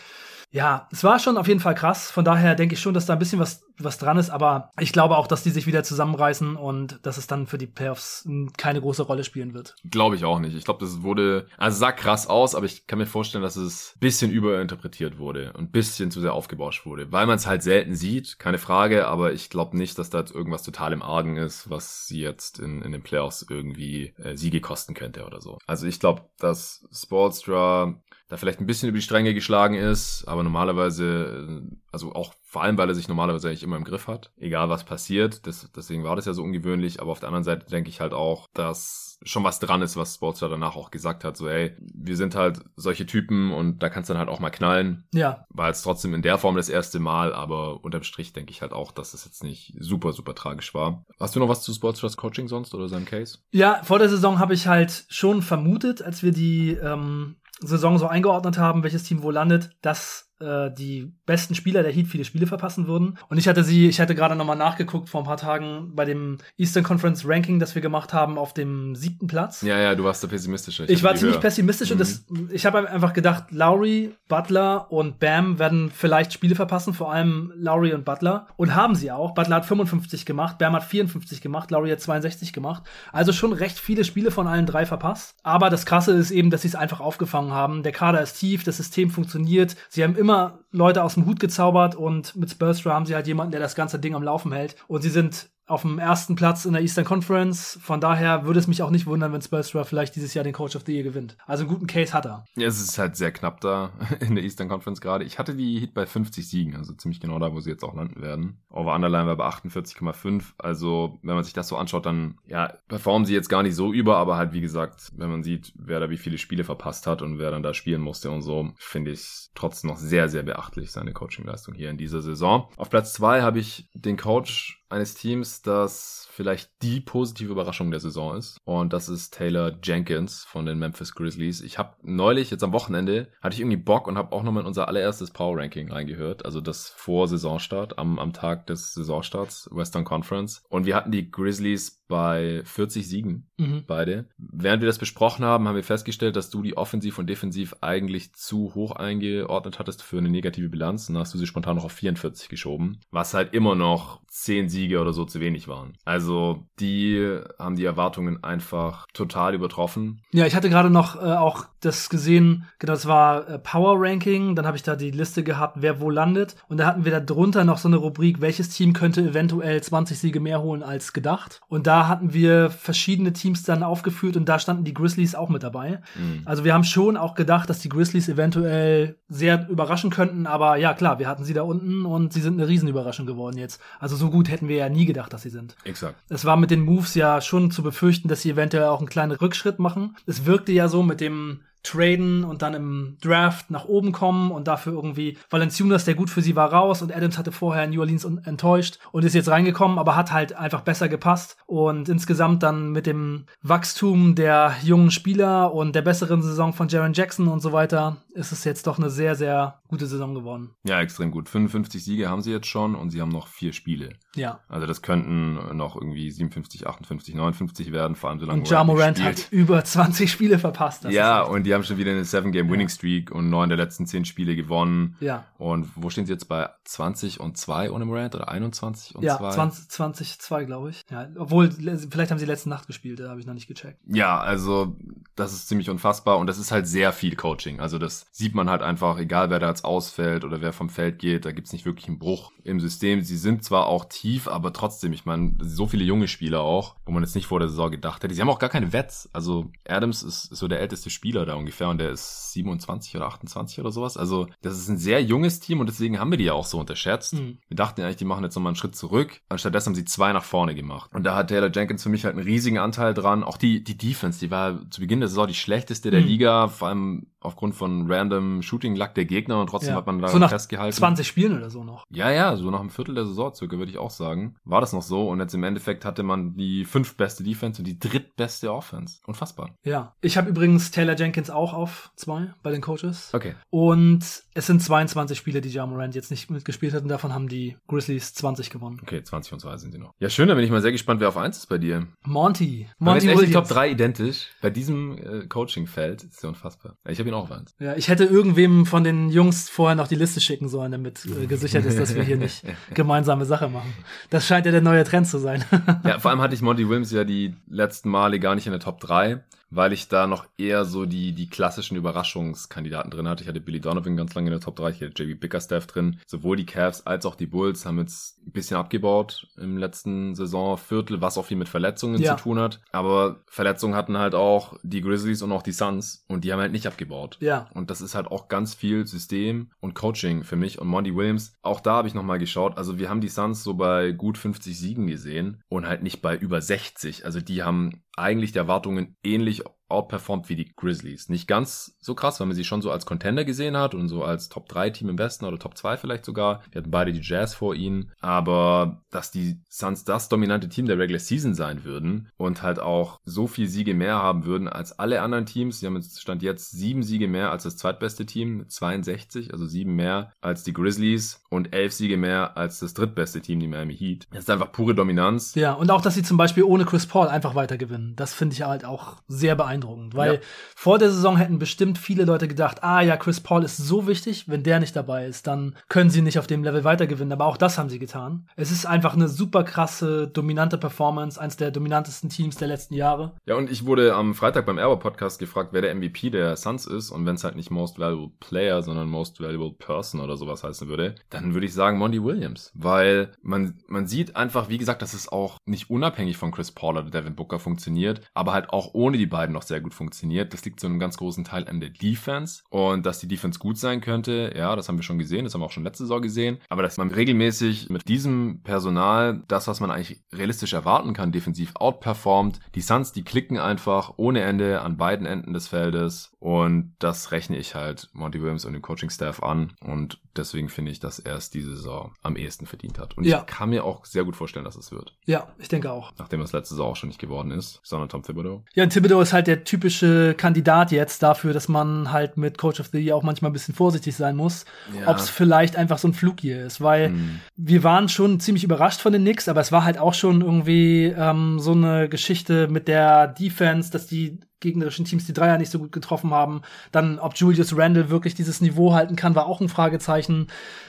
Speaker 2: ja, es war schon auf jeden Fall krass. Von daher denke ich schon, dass da ein bisschen was, was dran ist. Aber ich glaube auch, dass die sich wieder zusammenreißen und dass es dann für die Playoffs keine große Rolle spielen wird.
Speaker 1: Glaube ich auch nicht. Ich glaube, das wurde, also sah krass aus, aber ich kann mir vorstellen, dass es bisschen überinterpretiert wurde und bisschen zu sehr aufgebauscht wurde. Weil man es halt selten sieht, keine Frage. Aber ich glaube nicht, dass da jetzt irgendwas total im Argen ist, was sie jetzt in, in den Playoffs irgendwie äh, Siege kosten könnte oder so. Also ich glaube, dass Sportstra da vielleicht ein bisschen über die Stränge geschlagen ist, aber normalerweise, also auch vor allem, weil er sich normalerweise eigentlich immer im Griff hat, egal was passiert. Das, deswegen war das ja so ungewöhnlich. Aber auf der anderen Seite denke ich halt auch, dass schon was dran ist, was Sportstar danach auch gesagt hat. So, hey, wir sind halt solche Typen und da kannst du dann halt auch mal knallen.
Speaker 2: Ja.
Speaker 1: War jetzt trotzdem in der Form das erste Mal, aber unterm Strich denke ich halt auch, dass es jetzt nicht super, super tragisch war. Hast du noch was zu Sportstars Coaching sonst oder seinem Case?
Speaker 2: Ja, vor der Saison habe ich halt schon vermutet, als wir die ähm, Saison so eingeordnet haben, welches Team wo landet, dass äh, die besten Spieler der Heat viele Spiele verpassen würden. Und ich hatte sie, ich hatte gerade nochmal nachgeguckt vor ein paar Tagen bei dem Eastern Conference Ranking, das wir gemacht haben, auf dem siebten Platz.
Speaker 1: Ja, ja, du warst da pessimistischer.
Speaker 2: Ich, ich war ziemlich höher. pessimistisch mhm. und das, ich habe einfach gedacht, Lowry, Butler und Bam werden vielleicht Spiele verpassen, vor allem Lowry und Butler. Und haben sie auch. Butler hat 55 gemacht, Bam hat 54 gemacht, Lowry hat 62 gemacht. Also schon recht viele Spiele von allen drei verpasst. Aber das Krasse ist eben, dass sie es einfach aufgefangen haben. Der Kader ist tief, das System funktioniert. Sie haben immer immer Leute aus dem Hut gezaubert und mit Spurstra haben sie halt jemanden, der das ganze Ding am Laufen hält. Und sie sind auf dem ersten Platz in der Eastern Conference. Von daher würde es mich auch nicht wundern, wenn Spolstra vielleicht dieses Jahr den Coach of the Year gewinnt. Also einen guten Case hat er.
Speaker 1: Ja, es ist halt sehr knapp da in der Eastern Conference gerade. Ich hatte die Heat bei 50 Siegen, also ziemlich genau da, wo sie jetzt auch landen werden. Over Underline war bei 48,5. Also, wenn man sich das so anschaut, dann, ja, performen sie jetzt gar nicht so über, aber halt, wie gesagt, wenn man sieht, wer da wie viele Spiele verpasst hat und wer dann da spielen musste und so, finde ich trotzdem noch sehr, sehr beachtlich seine Coachingleistung hier in dieser Saison. Auf Platz zwei habe ich den Coach eines Teams, das vielleicht die positive Überraschung der Saison ist. Und das ist Taylor Jenkins von den Memphis Grizzlies. Ich habe neulich, jetzt am Wochenende, hatte ich irgendwie Bock und habe auch nochmal in unser allererstes Power Ranking reingehört. Also das vor Saisonstart, am, am Tag des Saisonstarts, Western Conference. Und wir hatten die Grizzlies bei 40 Siegen, mhm. beide. Während wir das besprochen haben, haben wir festgestellt, dass du die Offensiv und Defensiv eigentlich zu hoch eingeordnet hattest für eine negative Bilanz. Und dann hast du sie spontan noch auf 44 geschoben. Was halt immer noch 10 Siege oder so zu wenig waren. Also also die haben die Erwartungen einfach total übertroffen.
Speaker 2: Ja, ich hatte gerade noch äh, auch das gesehen, genau, das war äh, Power Ranking, dann habe ich da die Liste gehabt, wer wo landet und da hatten wir da drunter noch so eine Rubrik, welches Team könnte eventuell 20 Siege mehr holen als gedacht. Und da hatten wir verschiedene Teams dann aufgeführt und da standen die Grizzlies auch mit dabei. Mhm. Also wir haben schon auch gedacht, dass die Grizzlies eventuell sehr überraschen könnten, aber ja, klar, wir hatten sie da unten und sie sind eine Riesenüberraschung geworden jetzt. Also so gut hätten wir ja nie gedacht, dass sie sind.
Speaker 1: Exakt.
Speaker 2: Es war mit den Moves ja schon zu befürchten, dass sie eventuell auch einen kleinen Rückschritt machen. Es wirkte ja so mit dem traden und dann im Draft nach oben kommen und dafür irgendwie Valenciunas, der gut für sie war, raus und Adams hatte vorher New Orleans enttäuscht und ist jetzt reingekommen, aber hat halt einfach besser gepasst und insgesamt dann mit dem Wachstum der jungen Spieler und der besseren Saison von Jaron Jackson und so weiter ist es jetzt doch eine sehr, sehr gute Saison geworden.
Speaker 1: Ja, extrem gut. 55 Siege haben sie jetzt schon und sie haben noch vier Spiele.
Speaker 2: Ja.
Speaker 1: Also das könnten noch irgendwie 57, 58, 59 werden, vor allem solange
Speaker 2: Und Ja Morant hat über 20 Spiele verpasst.
Speaker 1: Ja, und die haben schon wieder eine 7-Game-Winning-Streak ja. und neun der letzten zehn Spiele gewonnen.
Speaker 2: Ja.
Speaker 1: Und wo stehen sie jetzt bei 20 und 2 ohne Morant oder 21 und
Speaker 2: ja,
Speaker 1: 2? Ja,
Speaker 2: 20, 20, 2, glaube ich. Ja, obwohl, vielleicht haben sie letzte Nacht gespielt, da habe ich noch nicht gecheckt.
Speaker 1: Ja, also das ist ziemlich unfassbar und das ist halt sehr viel Coaching. Also das sieht man halt einfach, egal wer da jetzt ausfällt oder wer vom Feld geht, da gibt's nicht wirklich einen Bruch im System. Sie sind zwar auch tief, aber trotzdem, ich meine, so viele junge Spieler auch, wo man jetzt nicht vor der Saison gedacht hätte. Sie haben auch gar keine Wets. Also Adams ist, ist so der älteste Spieler da ungefähr und der ist 27 oder 28 oder sowas. Also das ist ein sehr junges Team und deswegen haben wir die ja auch so unterschätzt. Mhm. Wir dachten eigentlich, die machen jetzt nochmal einen Schritt zurück. Anstattdessen haben sie zwei nach vorne gemacht. Und da hat Taylor Jenkins für mich halt einen riesigen Anteil dran. Auch die, die Defense, die war zu Beginn der Saison die schlechteste der mhm. Liga, vor allem aufgrund von random Shooting Luck der Gegner und trotzdem ja. hat man da
Speaker 2: so nach
Speaker 1: festgehalten.
Speaker 2: 20 Spielen oder so noch.
Speaker 1: Ja, ja, so nach einem Viertel der Saison circa würde ich auch sagen. War das noch so und jetzt im Endeffekt hatte man die fünftbeste Defense und die drittbeste Offense. Unfassbar.
Speaker 2: Ja, ich habe übrigens Taylor Jenkins auch auf zwei bei den Coaches.
Speaker 1: Okay.
Speaker 2: Und es sind 22 Spiele, die Ja Morant jetzt nicht mitgespielt hat und davon haben die Grizzlies 20 gewonnen.
Speaker 1: Okay, 20 und 2 sind sie noch. Ja, schön, da bin ich mal sehr gespannt, wer auf 1 ist bei dir.
Speaker 2: Monty.
Speaker 1: Monty Williams. Top 3 identisch. Bei diesem äh, Coaching-Feld ist ja unfassbar. Ich habe ihn auch auf 1.
Speaker 2: Ja, ich hätte irgendwem von den Jungs vorher noch die Liste schicken sollen, damit äh, gesichert ist, dass wir hier nicht gemeinsame Sache machen. Das scheint ja der neue Trend zu sein.
Speaker 1: ja, vor allem hatte ich Monty Williams ja die letzten Male gar nicht in der Top 3 weil ich da noch eher so die, die klassischen Überraschungskandidaten drin hatte. Ich hatte Billy Donovan ganz lange in der Top 3, ich hatte JB Bickerstaff drin. Sowohl die Cavs als auch die Bulls haben jetzt ein bisschen abgebaut im letzten Saisonviertel, was auch viel mit Verletzungen ja. zu tun hat. Aber Verletzungen hatten halt auch die Grizzlies und auch die Suns und die haben halt nicht abgebaut.
Speaker 2: Ja.
Speaker 1: Und das ist halt auch ganz viel System und Coaching für mich und Monty Williams. Auch da habe ich nochmal geschaut. Also wir haben die Suns so bei gut 50 Siegen gesehen und halt nicht bei über 60. Also die haben eigentlich der Erwartungen ähnlich outperformt wie die Grizzlies. Nicht ganz so krass, weil man sie schon so als Contender gesehen hat und so als Top 3 Team im Westen oder Top 2 vielleicht sogar. Wir hatten beide die Jazz vor ihnen. Aber dass die Suns das dominante Team der Regular Season sein würden und halt auch so viel Siege mehr haben würden als alle anderen Teams. Sie haben jetzt Stand jetzt sieben Siege mehr als das zweitbeste Team, 62, also sieben mehr als die Grizzlies und elf Siege mehr als das drittbeste Team, die Miami Heat. Das ist einfach pure Dominanz.
Speaker 2: Ja, und auch, dass sie zum Beispiel ohne Chris Paul einfach weiter gewinnen. Das finde ich halt auch sehr beeindruckend beeindruckend, weil ja. vor der Saison hätten bestimmt viele Leute gedacht, ah ja, Chris Paul ist so wichtig, wenn der nicht dabei ist, dann können sie nicht auf dem Level weitergewinnen, aber auch das haben sie getan. Es ist einfach eine super krasse, dominante Performance, eins der dominantesten Teams der letzten Jahre.
Speaker 1: Ja, und ich wurde am Freitag beim Aero Podcast gefragt, wer der MVP der Suns ist und wenn es halt nicht Most Valuable Player, sondern Most Valuable Person oder sowas heißen würde, dann würde ich sagen Monty Williams, weil man, man sieht einfach, wie gesagt, dass es auch nicht unabhängig von Chris Paul oder Devin Booker funktioniert, aber halt auch ohne die beiden noch sehr gut funktioniert. Das liegt zu einem ganz großen Teil an der Defense. Und dass die Defense gut sein könnte, ja, das haben wir schon gesehen, das haben wir auch schon letzte Saison gesehen. Aber dass man regelmäßig mit diesem Personal das, was man eigentlich realistisch erwarten kann, defensiv outperformt. Die Suns, die klicken einfach ohne Ende an beiden Enden des Feldes. Und das rechne ich halt Monty Williams und dem Coaching-Staff an. Und deswegen finde ich, dass er es diese Saison am ehesten verdient hat. Und ja. ich kann mir auch sehr gut vorstellen, dass es wird.
Speaker 2: Ja, ich denke auch.
Speaker 1: Nachdem es letzte Saison auch schon nicht geworden ist, sondern Tom Thibodeau.
Speaker 2: Ja, und Thibodeau ist halt der typische Kandidat jetzt dafür, dass man halt mit Coach of the Year auch manchmal ein bisschen vorsichtig sein muss, ja. ob es vielleicht einfach so ein Flug hier ist, weil hm. wir waren schon ziemlich überrascht von den Knicks, aber es war halt auch schon irgendwie ähm, so eine Geschichte mit der Defense, dass die gegnerischen Teams die Dreier nicht so gut getroffen haben. Dann, ob Julius Randle wirklich dieses Niveau halten kann, war auch ein Fragezeichen.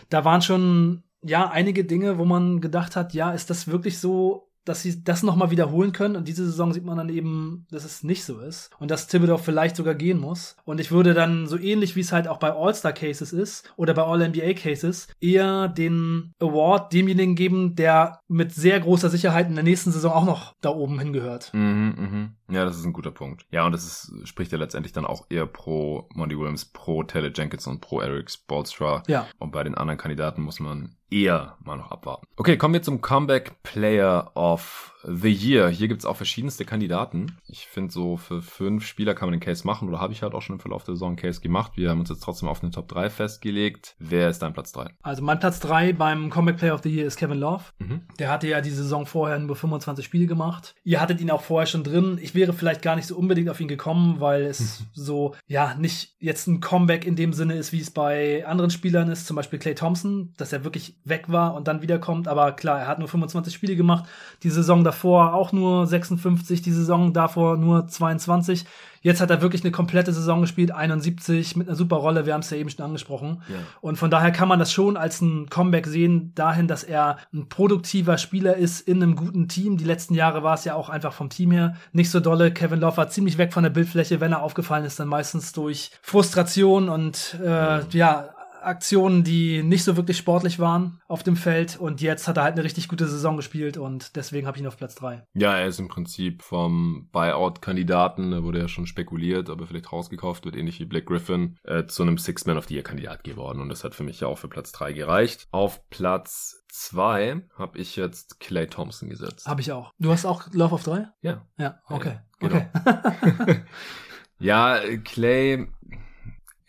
Speaker 2: Da waren schon, ja, einige Dinge, wo man gedacht hat, ja, ist das wirklich so dass sie das nochmal wiederholen können. Und diese Saison sieht man dann eben, dass es nicht so ist. Und dass Thibodeau vielleicht sogar gehen muss. Und ich würde dann so ähnlich wie es halt auch bei All-Star-Cases ist oder bei All-NBA-Cases eher den Award demjenigen geben, der mit sehr großer Sicherheit in der nächsten Saison auch noch da oben hingehört.
Speaker 1: Mhm, mhm. Ja, das ist ein guter Punkt. Ja, und das ist, spricht ja letztendlich dann auch eher pro Monty Williams, pro Taylor Jenkins und pro Eric Spolstra.
Speaker 2: Ja.
Speaker 1: Und bei den anderen Kandidaten muss man eher mal noch abwarten. Okay, kommen wir zum Comeback Player of the Year. Hier gibt's auch verschiedenste Kandidaten. Ich finde, so für fünf Spieler kann man den Case machen oder habe ich halt auch schon im Verlauf der Saison einen Case gemacht. Wir haben uns jetzt trotzdem auf eine Top 3 festgelegt. Wer ist dein Platz 3?
Speaker 2: Also mein Platz 3 beim Comeback Player of the Year ist Kevin Love. Mhm. Der hatte ja die Saison vorher nur 25 Spiele gemacht. Ihr hattet ihn auch vorher schon drin. Ich wäre vielleicht gar nicht so unbedingt auf ihn gekommen, weil es so, ja, nicht jetzt ein Comeback in dem Sinne ist, wie es bei anderen Spielern ist, zum Beispiel Clay Thompson, dass er wirklich weg war und dann wiederkommt. Aber klar, er hat nur 25 Spiele gemacht. Die Saison davor auch nur 56, die Saison davor nur 22. Jetzt hat er wirklich eine komplette Saison gespielt, 71 mit einer super Rolle, wir haben es ja eben schon angesprochen. Ja. Und von daher kann man das schon als ein Comeback sehen, dahin, dass er ein produktiver Spieler ist in einem guten Team. Die letzten Jahre war es ja auch einfach vom Team her nicht so dolle. Kevin Love war ziemlich weg von der Bildfläche, wenn er aufgefallen ist, dann meistens durch Frustration und äh, ja, Aktionen, die nicht so wirklich sportlich waren auf dem Feld. Und jetzt hat er halt eine richtig gute Saison gespielt und deswegen habe ich ihn auf Platz 3.
Speaker 1: Ja, er ist im Prinzip vom Buyout-Kandidaten, da wurde ja schon spekuliert, aber vielleicht rausgekauft wird, ähnlich wie Black Griffin, äh, zu einem Six-Man of the Year-Kandidat geworden. Und das hat für mich ja auch für Platz 3 gereicht. Auf Platz 2 habe ich jetzt Clay Thompson gesetzt.
Speaker 2: Habe ich auch. Du hast auch Love of 3?
Speaker 1: Ja.
Speaker 2: Ja, okay.
Speaker 1: Ja, genau.
Speaker 2: okay.
Speaker 1: ja, Clay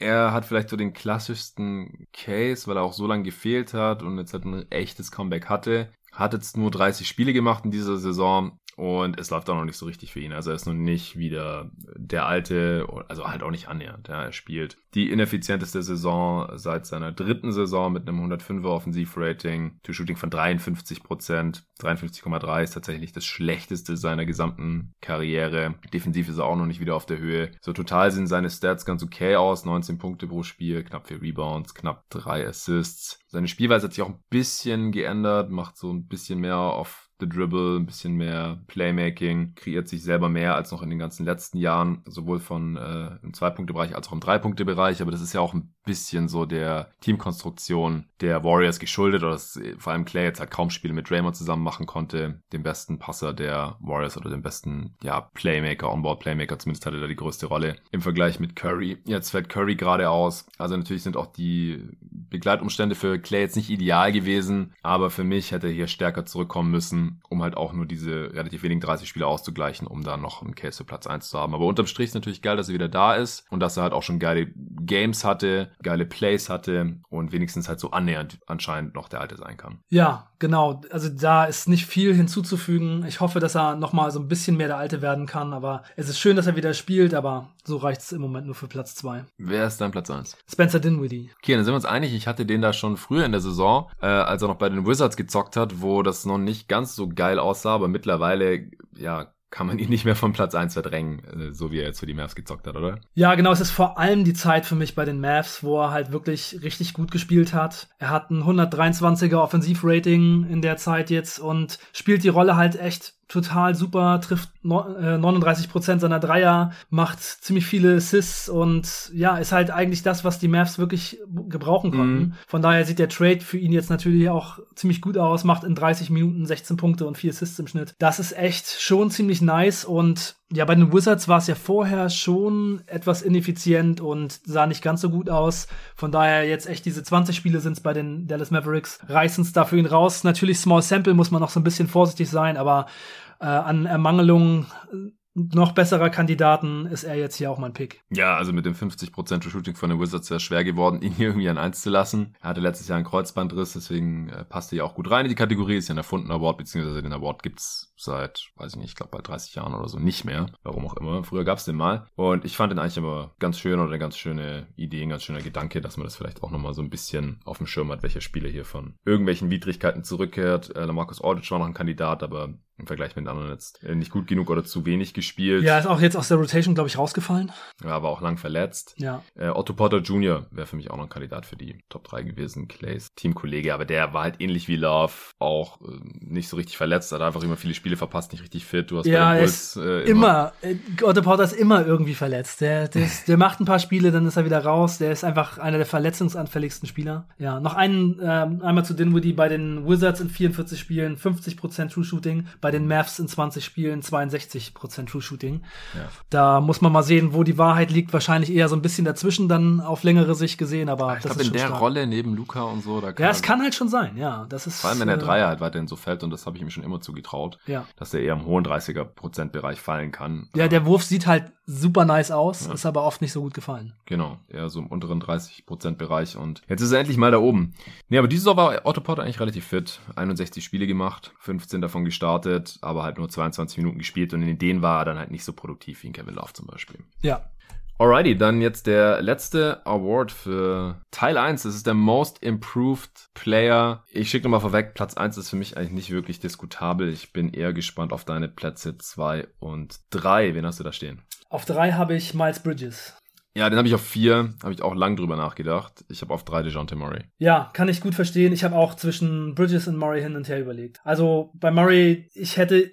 Speaker 1: er hat vielleicht so den klassischsten Case, weil er auch so lange gefehlt hat und jetzt halt ein echtes Comeback hatte. Hat jetzt nur 30 Spiele gemacht in dieser Saison, und es läuft auch noch nicht so richtig für ihn. Also er ist noch nicht wieder der alte, also halt auch nicht annähernd. Ja. Er spielt die ineffizienteste Saison seit seiner dritten Saison mit einem 105er Offensivrating, To-Shooting von 53 Prozent. 53,3 ist tatsächlich das schlechteste seiner gesamten Karriere. Defensiv ist er auch noch nicht wieder auf der Höhe. So total sind seine Stats ganz okay aus. 19 Punkte pro Spiel, knapp 4 Rebounds, knapp 3 Assists. Seine Spielweise hat sich auch ein bisschen geändert, macht so ein bisschen mehr auf the Dribble, ein bisschen mehr Playmaking, kreiert sich selber mehr als noch in den ganzen letzten Jahren, sowohl von äh, im Zwei-Punkte-Bereich als auch im Drei-Punkte-Bereich. Aber das ist ja auch ein bisschen so der Teamkonstruktion der Warriors geschuldet, oder dass vor allem Clay jetzt halt kaum Spiele mit Draymond zusammen machen konnte, dem besten Passer der Warriors oder dem besten ja, Playmaker, Onboard-Playmaker, zumindest hatte da die größte Rolle im Vergleich mit Curry. Jetzt fällt Curry gerade aus. Also natürlich sind auch die Begleitumstände für Clay jetzt nicht ideal gewesen, aber für mich hätte er hier stärker zurückkommen müssen um halt auch nur diese relativ wenigen 30 Spiele auszugleichen, um da noch einen Case für Platz 1 zu haben. Aber unterm Strich ist natürlich geil, dass er wieder da ist und dass er halt auch schon geile Games hatte, geile Plays hatte und wenigstens halt so annähernd anscheinend noch der Alte sein kann.
Speaker 2: Ja, genau. Also da ist nicht viel hinzuzufügen. Ich hoffe, dass er nochmal so ein bisschen mehr der Alte werden kann, aber es ist schön, dass er wieder spielt, aber so reicht es im Moment nur für Platz 2.
Speaker 1: Wer ist dein Platz 1?
Speaker 2: Spencer Dinwiddie.
Speaker 1: Okay, dann sind wir uns einig. Ich hatte den da schon früher in der Saison, äh, als er noch bei den Wizards gezockt hat, wo das noch nicht ganz so geil aussah, aber mittlerweile, ja, kann man ihn nicht mehr von Platz 1 verdrängen, äh, so wie er jetzt für die Mavs gezockt hat, oder?
Speaker 2: Ja, genau. Es ist vor allem die Zeit für mich bei den Mavs, wo er halt wirklich richtig gut gespielt hat. Er hat ein 123er Offensivrating in der Zeit jetzt und spielt die Rolle halt echt total super, trifft 39% äh, seiner Dreier, macht ziemlich viele Assists und ja, ist halt eigentlich das, was die Mavs wirklich gebrauchen konnten. Mhm. Von daher sieht der Trade für ihn jetzt natürlich auch ziemlich gut aus, macht in 30 Minuten 16 Punkte und 4 Assists im Schnitt. Das ist echt schon ziemlich nice und ja, bei den Wizards war es ja vorher schon etwas ineffizient und sah nicht ganz so gut aus. Von daher jetzt echt diese 20 Spiele sind es bei den Dallas Mavericks, reißen es da für ihn raus. Natürlich Small Sample muss man noch so ein bisschen vorsichtig sein, aber äh, an Ermangelungen noch besserer Kandidaten ist er jetzt hier auch mein Pick.
Speaker 1: Ja, also mit dem 50% Shooting von den Wizards wäre schwer geworden, ihn hier irgendwie an eins zu lassen. Er hatte letztes Jahr einen Kreuzbandriss, deswegen äh, passte er auch gut rein in die Kategorie. Ist ja ein erfundener Award, beziehungsweise den Award gibt's seit, weiß ich nicht, ich glaube bei 30 Jahren oder so nicht mehr. Warum auch immer. Früher gab's den mal. Und ich fand den eigentlich aber ganz schön oder eine ganz schöne Idee, ein ganz schöner Gedanke, dass man das vielleicht auch nochmal so ein bisschen auf dem Schirm hat, welcher Spieler hier von irgendwelchen Widrigkeiten zurückkehrt. Äh, Marcus Aldridge war noch ein Kandidat, aber im Vergleich mit den anderen jetzt äh, nicht gut genug oder zu wenig gespielt.
Speaker 2: Ja, ist auch jetzt aus der Rotation, glaube ich, rausgefallen.
Speaker 1: Ja, aber auch lang verletzt.
Speaker 2: Ja.
Speaker 1: Äh, Otto Potter Jr. wäre für mich auch noch ein Kandidat für die Top 3 gewesen. Clays Teamkollege, aber der war halt ähnlich wie Love auch äh, nicht so richtig verletzt, hat einfach immer viele Spiele verpasst, nicht richtig fit. Du hast
Speaker 2: ja, bei den Bulls, äh, immer. immer. Äh, Otto Potter ist immer irgendwie verletzt. Der, der, ist, der macht ein paar Spiele, dann ist er wieder raus. Der ist einfach einer der verletzungsanfälligsten Spieler. Ja, noch einen, äh, einmal zu Dinwiddie bei den Wizards in 44 Spielen, 50% True Shooting, bei den Mavs in 20 20 Spielen 62% True True Shooting. Ja. Da muss man mal sehen, wo die Wahrheit liegt. Wahrscheinlich eher so ein bisschen dazwischen dann auf längere Sicht gesehen, aber
Speaker 1: ich glaube in der stark. Rolle neben Luca und so,
Speaker 2: da kann Ja, es kann halt schon sein, ja. Das ist,
Speaker 1: vor allem, wenn der äh, Dreier halt weiterhin so fällt und das habe ich ihm schon immer zugetraut,
Speaker 2: ja.
Speaker 1: dass er eher im hohen 30er Prozentbereich fallen kann.
Speaker 2: Ja, der Wurf sieht halt super nice aus, ja. ist aber oft nicht so gut gefallen.
Speaker 1: Genau, eher so im unteren 30 Bereich und jetzt ist er endlich mal da oben. Nee, aber diese Saison war Otto Porter eigentlich relativ fit. 61 Spiele gemacht, 15 davon gestartet, aber halt nur 22 Minuten gespielt und in denen war dann halt nicht so produktiv wie in Kevin Love zum Beispiel.
Speaker 2: Ja,
Speaker 1: Alrighty, dann jetzt der letzte Award für Teil 1. Das ist der Most Improved Player. Ich schicke nochmal vorweg, Platz 1 ist für mich eigentlich nicht wirklich diskutabel. Ich bin eher gespannt auf deine Plätze 2 und 3. Wen hast du da stehen?
Speaker 2: Auf 3 habe ich Miles Bridges.
Speaker 1: Ja, den habe ich auf vier, habe ich auch lang drüber nachgedacht. Ich habe auf drei DeJounte Murray.
Speaker 2: Ja, kann ich gut verstehen. Ich habe auch zwischen Bridges und Murray hin und her überlegt. Also bei Murray, ich hätte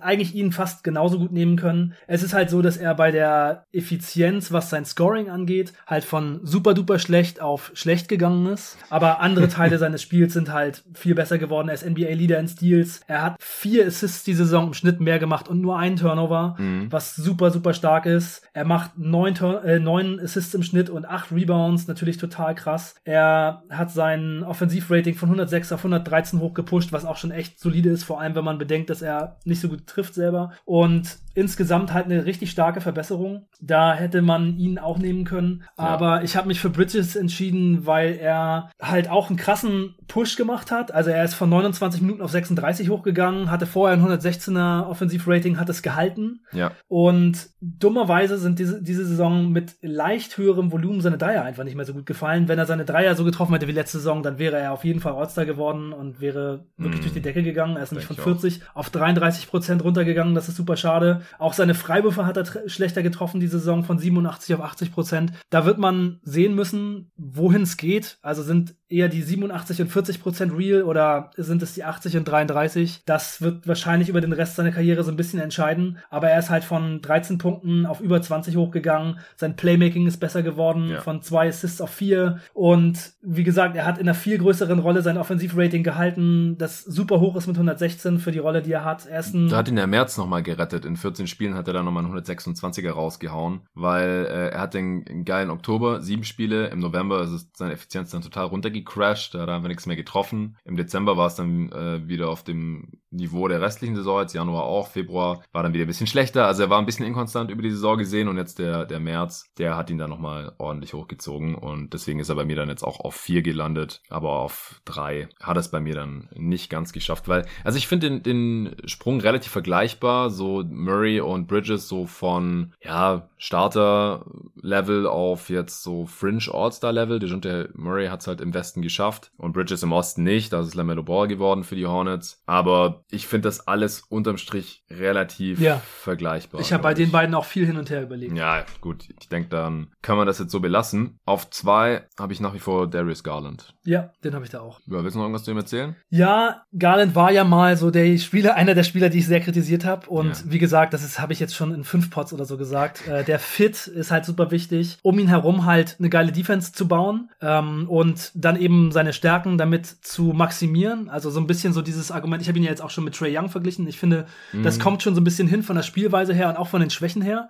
Speaker 2: eigentlich ihn fast genauso gut nehmen können. Es ist halt so, dass er bei der Effizienz, was sein Scoring angeht, halt von super duper schlecht auf schlecht gegangen ist. Aber andere Teile seines Spiels sind halt viel besser geworden. Er ist NBA-Leader in Steals. Er hat vier Assists die Saison im Schnitt mehr gemacht und nur einen Turnover, mhm. was super, super stark ist. Er macht neun, äh, neun neun Assists im Schnitt und acht Rebounds, natürlich total krass. Er hat sein Offensivrating von 106 auf 113 hochgepusht, was auch schon echt solide ist, vor allem wenn man bedenkt, dass er nicht so gut trifft selber. Und insgesamt halt eine richtig starke Verbesserung. Da hätte man ihn auch nehmen können. Ja. Aber ich habe mich für Bridges entschieden, weil er halt auch einen krassen Push gemacht hat. Also er ist von 29 Minuten auf 36 hochgegangen, hatte vorher ein 116er Offensivrating, hat es gehalten.
Speaker 1: Ja.
Speaker 2: Und dummerweise sind diese, diese Saison mit leicht höherem Volumen seine Dreier einfach nicht mehr so gut gefallen. Wenn er seine Dreier so getroffen hätte wie letzte Saison, dann wäre er auf jeden Fall All-Star geworden und wäre wirklich mm. durch die Decke gegangen. Er ist nämlich von 40 auch. auf 33 Prozent runtergegangen. Das ist super schade. Auch seine Freiwürfe hat er schlechter getroffen diese Saison von 87 auf 80 Prozent. Da wird man sehen müssen, wohin es geht. Also sind eher die 87 und 40 Prozent real oder sind es die 80 und 33? Das wird wahrscheinlich über den Rest seiner Karriere so ein bisschen entscheiden. Aber er ist halt von 13 Punkten auf über 20 hochgegangen. Sein Playmaking ist besser geworden, ja. von zwei Assists auf vier. Und wie gesagt, er hat in einer viel größeren Rolle sein Offensivrating gehalten, das super hoch ist mit 116 für die Rolle, die er hat. Ersten
Speaker 1: da hat ihn der März nochmal gerettet. In 14 Spielen hat er dann nochmal einen 126er rausgehauen, weil äh, er hat den, geilen Oktober, sieben Spiele. Im November ist es seine Effizienz dann total runtergecrashed, da hat er einfach nichts mehr getroffen. Im Dezember war es dann äh, wieder auf dem Niveau der restlichen Saison, jetzt Januar auch, Februar war dann wieder ein bisschen schlechter. Also er war ein bisschen inkonstant über die Saison gesehen und jetzt der, der März, der hat ihn dann nochmal ordentlich hochgezogen und deswegen ist er bei mir dann jetzt auch auf vier gelandet, aber auf drei hat es bei mir dann nicht ganz geschafft, weil, also ich finde den, den Sprung relativ vergleichbar, so Murray und Bridges so von, ja, Starter-Level auf jetzt so Fringe All-Star-Level. Der Murray hat es halt im Westen geschafft und Bridges im Osten nicht. Das ist LaMelo Ball geworden für die Hornets. Aber ich finde das alles unterm Strich relativ ja. vergleichbar.
Speaker 2: Ich habe bei den beiden auch viel hin und her überlegt.
Speaker 1: Ja, gut. Ich denke, dann kann man das jetzt so belassen. Auf zwei habe ich nach wie vor Darius Garland.
Speaker 2: Ja, den habe ich da auch.
Speaker 1: Ja, willst du noch irgendwas zu ihm erzählen?
Speaker 2: Ja, Garland war ja mal so der Spieler, einer der Spieler, die ich sehr kritisiert habe. Und ja. wie gesagt, das habe ich jetzt schon in fünf Pots oder so gesagt. Äh, der Fit ist halt super wichtig, um ihn herum halt eine geile Defense zu bauen ähm, und dann eben seine Stärken damit zu maximieren. Also so ein bisschen so dieses Argument, ich habe ihn ja jetzt auch schon mit Trey Young verglichen. Ich finde, mhm. das kommt schon so ein bisschen hin von der Spielweise her und auch von den Schwächen her.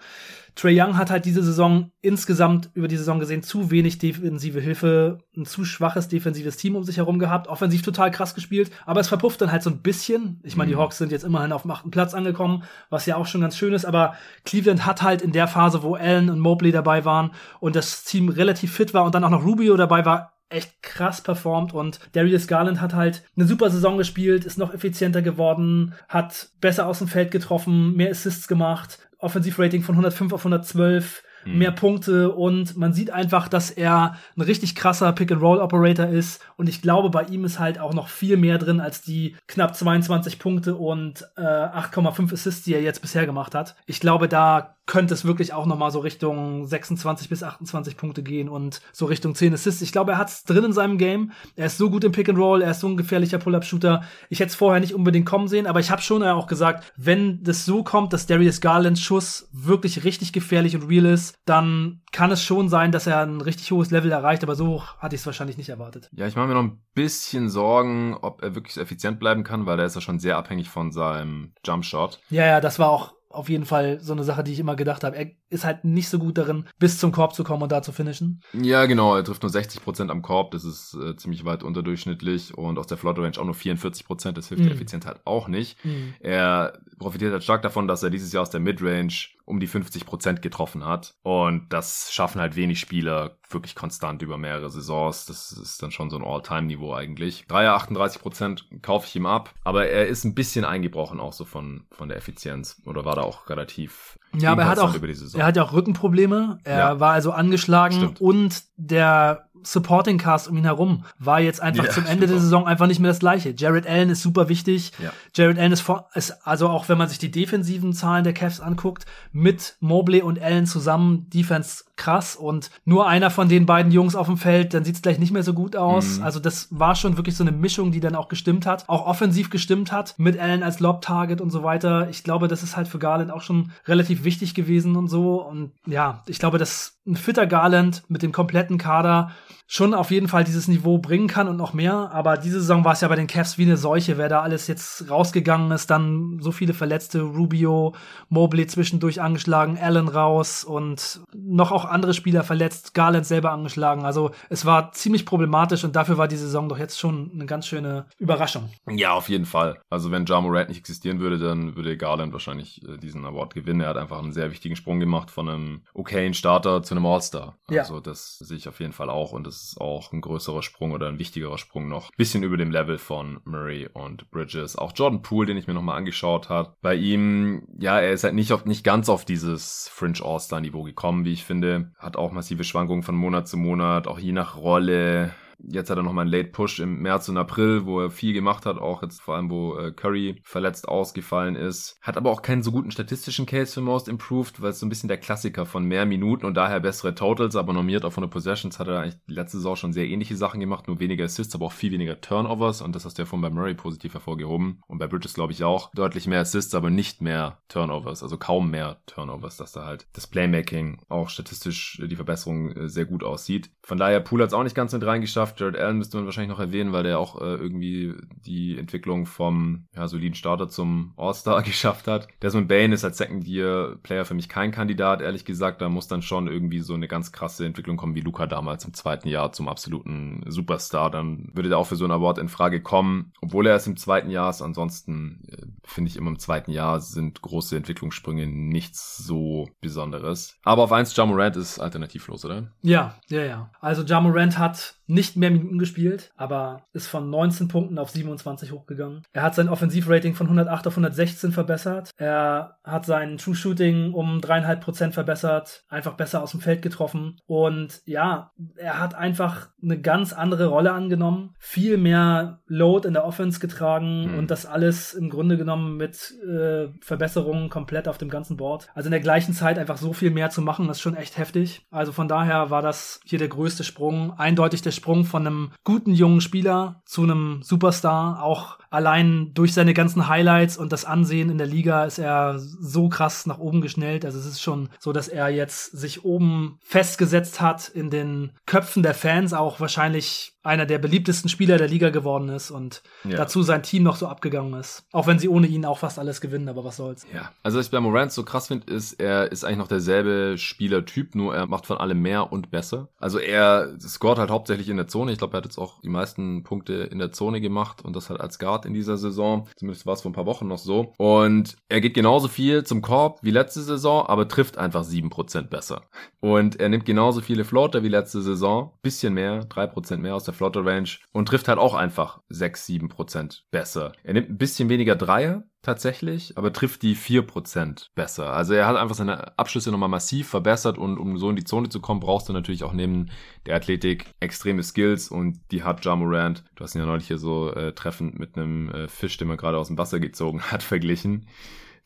Speaker 2: Trey Young hat halt diese Saison insgesamt über die Saison gesehen zu wenig defensive Hilfe, ein zu schwaches defensives Team um sich herum gehabt, offensiv total krass gespielt, aber es verpufft dann halt so ein bisschen. Ich meine, die mhm. Hawks sind jetzt immerhin auf dem achten Platz angekommen, was ja auch schon ganz schön ist, aber Cleveland hat halt in der Phase, wo Allen und Mobley dabei waren und das Team relativ fit war und dann auch noch Rubio dabei war, echt krass performt und Darius Garland hat halt eine super Saison gespielt, ist noch effizienter geworden, hat besser aus dem Feld getroffen, mehr Assists gemacht Offensivrating von 105 auf 112, mhm. mehr Punkte und man sieht einfach, dass er ein richtig krasser Pick-and-Roll-Operator ist und ich glaube, bei ihm ist halt auch noch viel mehr drin als die knapp 22 Punkte und äh, 8,5 Assists, die er jetzt bisher gemacht hat. Ich glaube, da könnte es wirklich auch noch mal so Richtung 26 bis 28 Punkte gehen und so Richtung 10 Assists. Ich glaube, er hat es drin in seinem Game. Er ist so gut im Pick and Roll, er ist so ein gefährlicher Pull-up-Shooter. Ich hätte es vorher nicht unbedingt kommen sehen, aber ich habe schon auch gesagt, wenn das so kommt, dass Darius Garlands Schuss wirklich richtig gefährlich und real ist, dann kann es schon sein, dass er ein richtig hohes Level erreicht, aber so hoch hatte ich es wahrscheinlich nicht erwartet.
Speaker 1: Ja, ich mache mir noch ein bisschen Sorgen, ob er wirklich so effizient bleiben kann, weil er ist ja schon sehr abhängig von seinem Jumpshot.
Speaker 2: Ja, ja, das war auch auf jeden Fall so eine Sache, die ich immer gedacht habe. Er ist halt nicht so gut darin, bis zum Korb zu kommen und da zu finishen.
Speaker 1: Ja, genau. Er trifft nur 60% am Korb. Das ist äh, ziemlich weit unterdurchschnittlich. Und aus der Flotter Range auch nur 44%. Das hilft
Speaker 2: Mhm.
Speaker 1: der Effizienz halt auch nicht.
Speaker 2: Mhm.
Speaker 1: Er profitiert halt stark davon, dass er dieses Jahr aus der Midrange um die 50% getroffen hat. Und das schaffen halt wenig Spieler wirklich konstant über mehrere Saisons. Das ist dann schon so ein All-Time-Niveau eigentlich. Dreier 38% kaufe ich ihm ab. Aber er ist ein bisschen eingebrochen auch so von, von der Effizienz. Oder war da auch relativ
Speaker 2: Ja, aber er hat auch,
Speaker 1: über die Saison.
Speaker 2: Er hat ja auch Rückenprobleme. Er
Speaker 1: Ja.
Speaker 2: war also angeschlagen
Speaker 1: Stimmt.
Speaker 2: und der Supporting Cast um ihn herum war jetzt einfach
Speaker 1: Ja,
Speaker 2: zum Ende der
Speaker 1: auch.
Speaker 2: Saison einfach nicht mehr das gleiche. Jared Allen ist super wichtig.
Speaker 1: Ja.
Speaker 2: Jared Allen ist, vor, ist also auch wenn man sich die defensiven Zahlen der Cavs anguckt, mit Mobley und Allen zusammen Defense krass und nur einer von den beiden Jungs auf dem Feld, dann sieht's gleich nicht mehr so gut aus.
Speaker 1: Mhm.
Speaker 2: Also das war schon wirklich so eine Mischung, die dann auch gestimmt hat, auch offensiv gestimmt hat, mit Allen als Lob-Target und so weiter. Ich glaube, das ist halt für Garland auch schon relativ wichtig gewesen und so. Und ja, ich glaube, dass ein fitter Garland mit dem kompletten Kader schon auf jeden Fall dieses Niveau bringen kann und noch mehr. Aber diese Saison war es ja bei den Cavs wie eine Seuche, wer da alles jetzt rausgegangen ist. Dann so viele Verletzte, Rubio, Mobley zwischendurch angeschlagen, Allen raus und noch auch andere Spieler verletzt, Garland selber angeschlagen. Also es war ziemlich problematisch und dafür war die Saison doch jetzt schon eine ganz schöne Überraschung.
Speaker 1: Ja, auf jeden Fall. Also wenn Ja Morant nicht existieren würde, dann würde Garland wahrscheinlich äh, diesen Award gewinnen. Er hat einfach einen sehr wichtigen Sprung gemacht von einem okayen Starter zu einem All-Star.
Speaker 2: Ja.
Speaker 1: Also das sehe ich auf jeden Fall auch und das ist auch ein größerer Sprung oder ein wichtigerer Sprung noch. Bisschen über dem Level von Murray und Bridges. Auch Jordan Poole, den ich mir nochmal angeschaut habe. Bei ihm, ja, er ist halt nicht, auf, nicht ganz auf dieses Fringe All-Star-Niveau gekommen, wie ich finde. Hat auch massive Schwankungen von Monat zu Monat, auch je nach Rolle. Jetzt hat er nochmal einen Late Push im März und April, wo er viel gemacht hat, auch jetzt vor allem, wo äh, Curry verletzt ausgefallen ist. Hat aber auch keinen so guten statistischen Case für Most Improved, weil es so ein bisschen der Klassiker von mehr Minuten und daher bessere Totals, aber normiert auf 100 Possessions hat er eigentlich letzte Saison schon sehr ähnliche Sachen gemacht, nur weniger Assists, aber auch viel weniger Turnovers und das hast du ja von bei Murray positiv hervorgehoben und bei Bridges glaube ich auch. Deutlich mehr Assists, aber nicht mehr Turnovers, also kaum mehr Turnovers, dass da halt das Playmaking auch statistisch äh, die Verbesserung äh, sehr gut aussieht. Von daher, Poole hat es auch nicht ganz mit reingeschafft. Jared Allen müsste man wahrscheinlich noch erwähnen, weil der auch äh, irgendwie die Entwicklung vom ja, soliden Starter zum All-Star geschafft hat. Desmond Bain ist als Second-Year-Player für mich kein Kandidat, ehrlich gesagt. Da muss dann schon irgendwie so eine ganz krasse Entwicklung kommen, wie Luca damals im zweiten Jahr zum absoluten Superstar. Dann würde der auch für so ein Award in Frage kommen, obwohl er erst im zweiten Jahr ist. Ansonsten äh, finde ich immer im zweiten Jahr sind große Entwicklungssprünge nichts so Besonderes. Aber auf eins, Ja Morant ist alternativlos, oder?
Speaker 2: Ja, ja, ja. Also Ja Morant hat nicht mehr Minuten gespielt, aber ist von 19 Punkten auf 27 hochgegangen. Er hat sein Offensivrating von 108 auf 116 verbessert. Er hat sein True Shooting um dreieinhalb Prozent verbessert, einfach besser aus dem Feld getroffen. Und ja, er hat einfach eine ganz andere Rolle angenommen, viel mehr Load in der Offense getragen
Speaker 1: Mhm.
Speaker 2: und das alles im Grunde genommen mit äh, Verbesserungen komplett auf dem ganzen Board. Also in der gleichen Zeit einfach so viel mehr zu machen, ist schon echt heftig. Also von daher war das hier der größte Sprung, eindeutig der Sprung von einem guten jungen Spieler zu einem Superstar. Auch allein durch seine ganzen Highlights und das Ansehen in der Liga ist er so krass nach oben geschnellt. Also es ist schon so, dass er jetzt sich oben festgesetzt hat in den Köpfen der Fans, auch wahrscheinlich einer der beliebtesten Spieler der Liga geworden ist und
Speaker 1: Ja.
Speaker 2: dazu sein Team noch so abgegangen ist. Auch wenn sie ohne ihn auch fast alles gewinnen, aber was soll's.
Speaker 1: Ja, also was ich bei Morant so krass finde, ist, er ist eigentlich noch derselbe Spielertyp, nur er macht von allem mehr und besser. Also er scoret halt hauptsächlich in der Zone. Ich glaube, er hat jetzt auch die meisten Punkte in der Zone gemacht und das halt als Guard in dieser Saison. Zumindest war es vor ein paar Wochen noch so. Und er geht genauso viel zum Korb wie letzte Saison, aber trifft einfach 7% besser. Und er nimmt genauso viele Floater wie letzte Saison. Bisschen mehr, 3% mehr aus der Floater Range und trifft halt auch einfach 6, 7% besser. Er nimmt ein bisschen weniger Dreier, tatsächlich, aber trifft die 4% besser. Also er hat einfach seine Abschlüsse nochmal massiv verbessert und um so in die Zone zu kommen, brauchst du natürlich auch neben der Athletik extreme Skills und die hat Ja du hast ihn ja neulich hier so äh, treffend mit einem äh, Fisch, den man gerade aus dem Wasser gezogen hat, verglichen.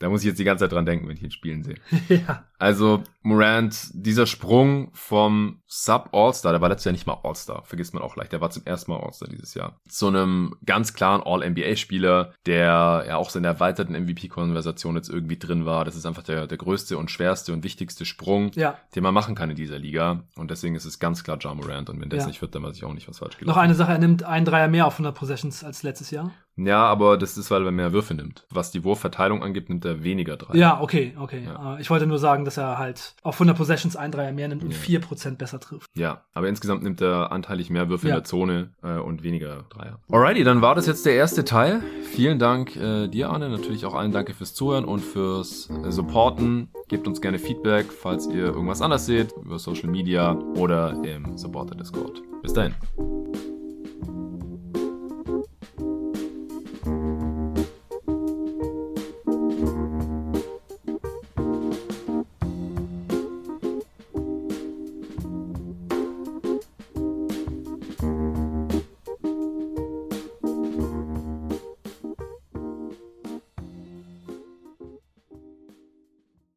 Speaker 1: Da muss ich jetzt die ganze Zeit dran denken, wenn ich ihn spielen sehe.
Speaker 2: ja.
Speaker 1: Also Morant, dieser Sprung vom Sub-All-Star, der war letztes Jahr nicht mal All-Star, vergisst man auch leicht, der war zum ersten Mal All-Star dieses Jahr. Zu einem ganz klaren All-NBA-Spieler, der ja auch so in der erweiterten MVP-Konversation jetzt irgendwie drin war. Das ist einfach der, der größte und schwerste und wichtigste Sprung,
Speaker 2: Ja.
Speaker 1: den man machen kann in dieser Liga. Und deswegen ist es ganz klar Ja Morant. Und wenn das
Speaker 2: Ja.
Speaker 1: nicht wird, dann weiß ich auch nicht, was falsch
Speaker 2: Noch
Speaker 1: gelaufen
Speaker 2: eine Sache, er nimmt einen Dreier mehr auf 100 Possessions als letztes Jahr.
Speaker 1: Ja, aber das ist, weil er mehr Würfe nimmt. Was die Wurfverteilung angeht, nimmt er weniger Dreier.
Speaker 2: Ja, okay, okay. Ja. Äh, ich wollte nur sagen, dass er halt auf 100 Possessions ein Dreier mehr nimmt und ja. 4% besser trifft.
Speaker 1: Ja, aber insgesamt nimmt er anteilig mehr Würfe ja. in der Zone äh, und weniger Dreier. Alrighty, dann war das jetzt der erste Teil. Vielen Dank äh, dir, Arne. Natürlich auch allen Danke fürs Zuhören und fürs äh, Supporten. Gebt uns gerne Feedback, falls ihr irgendwas anders seht, über Social Media oder im Supporter Discord. Bis dahin.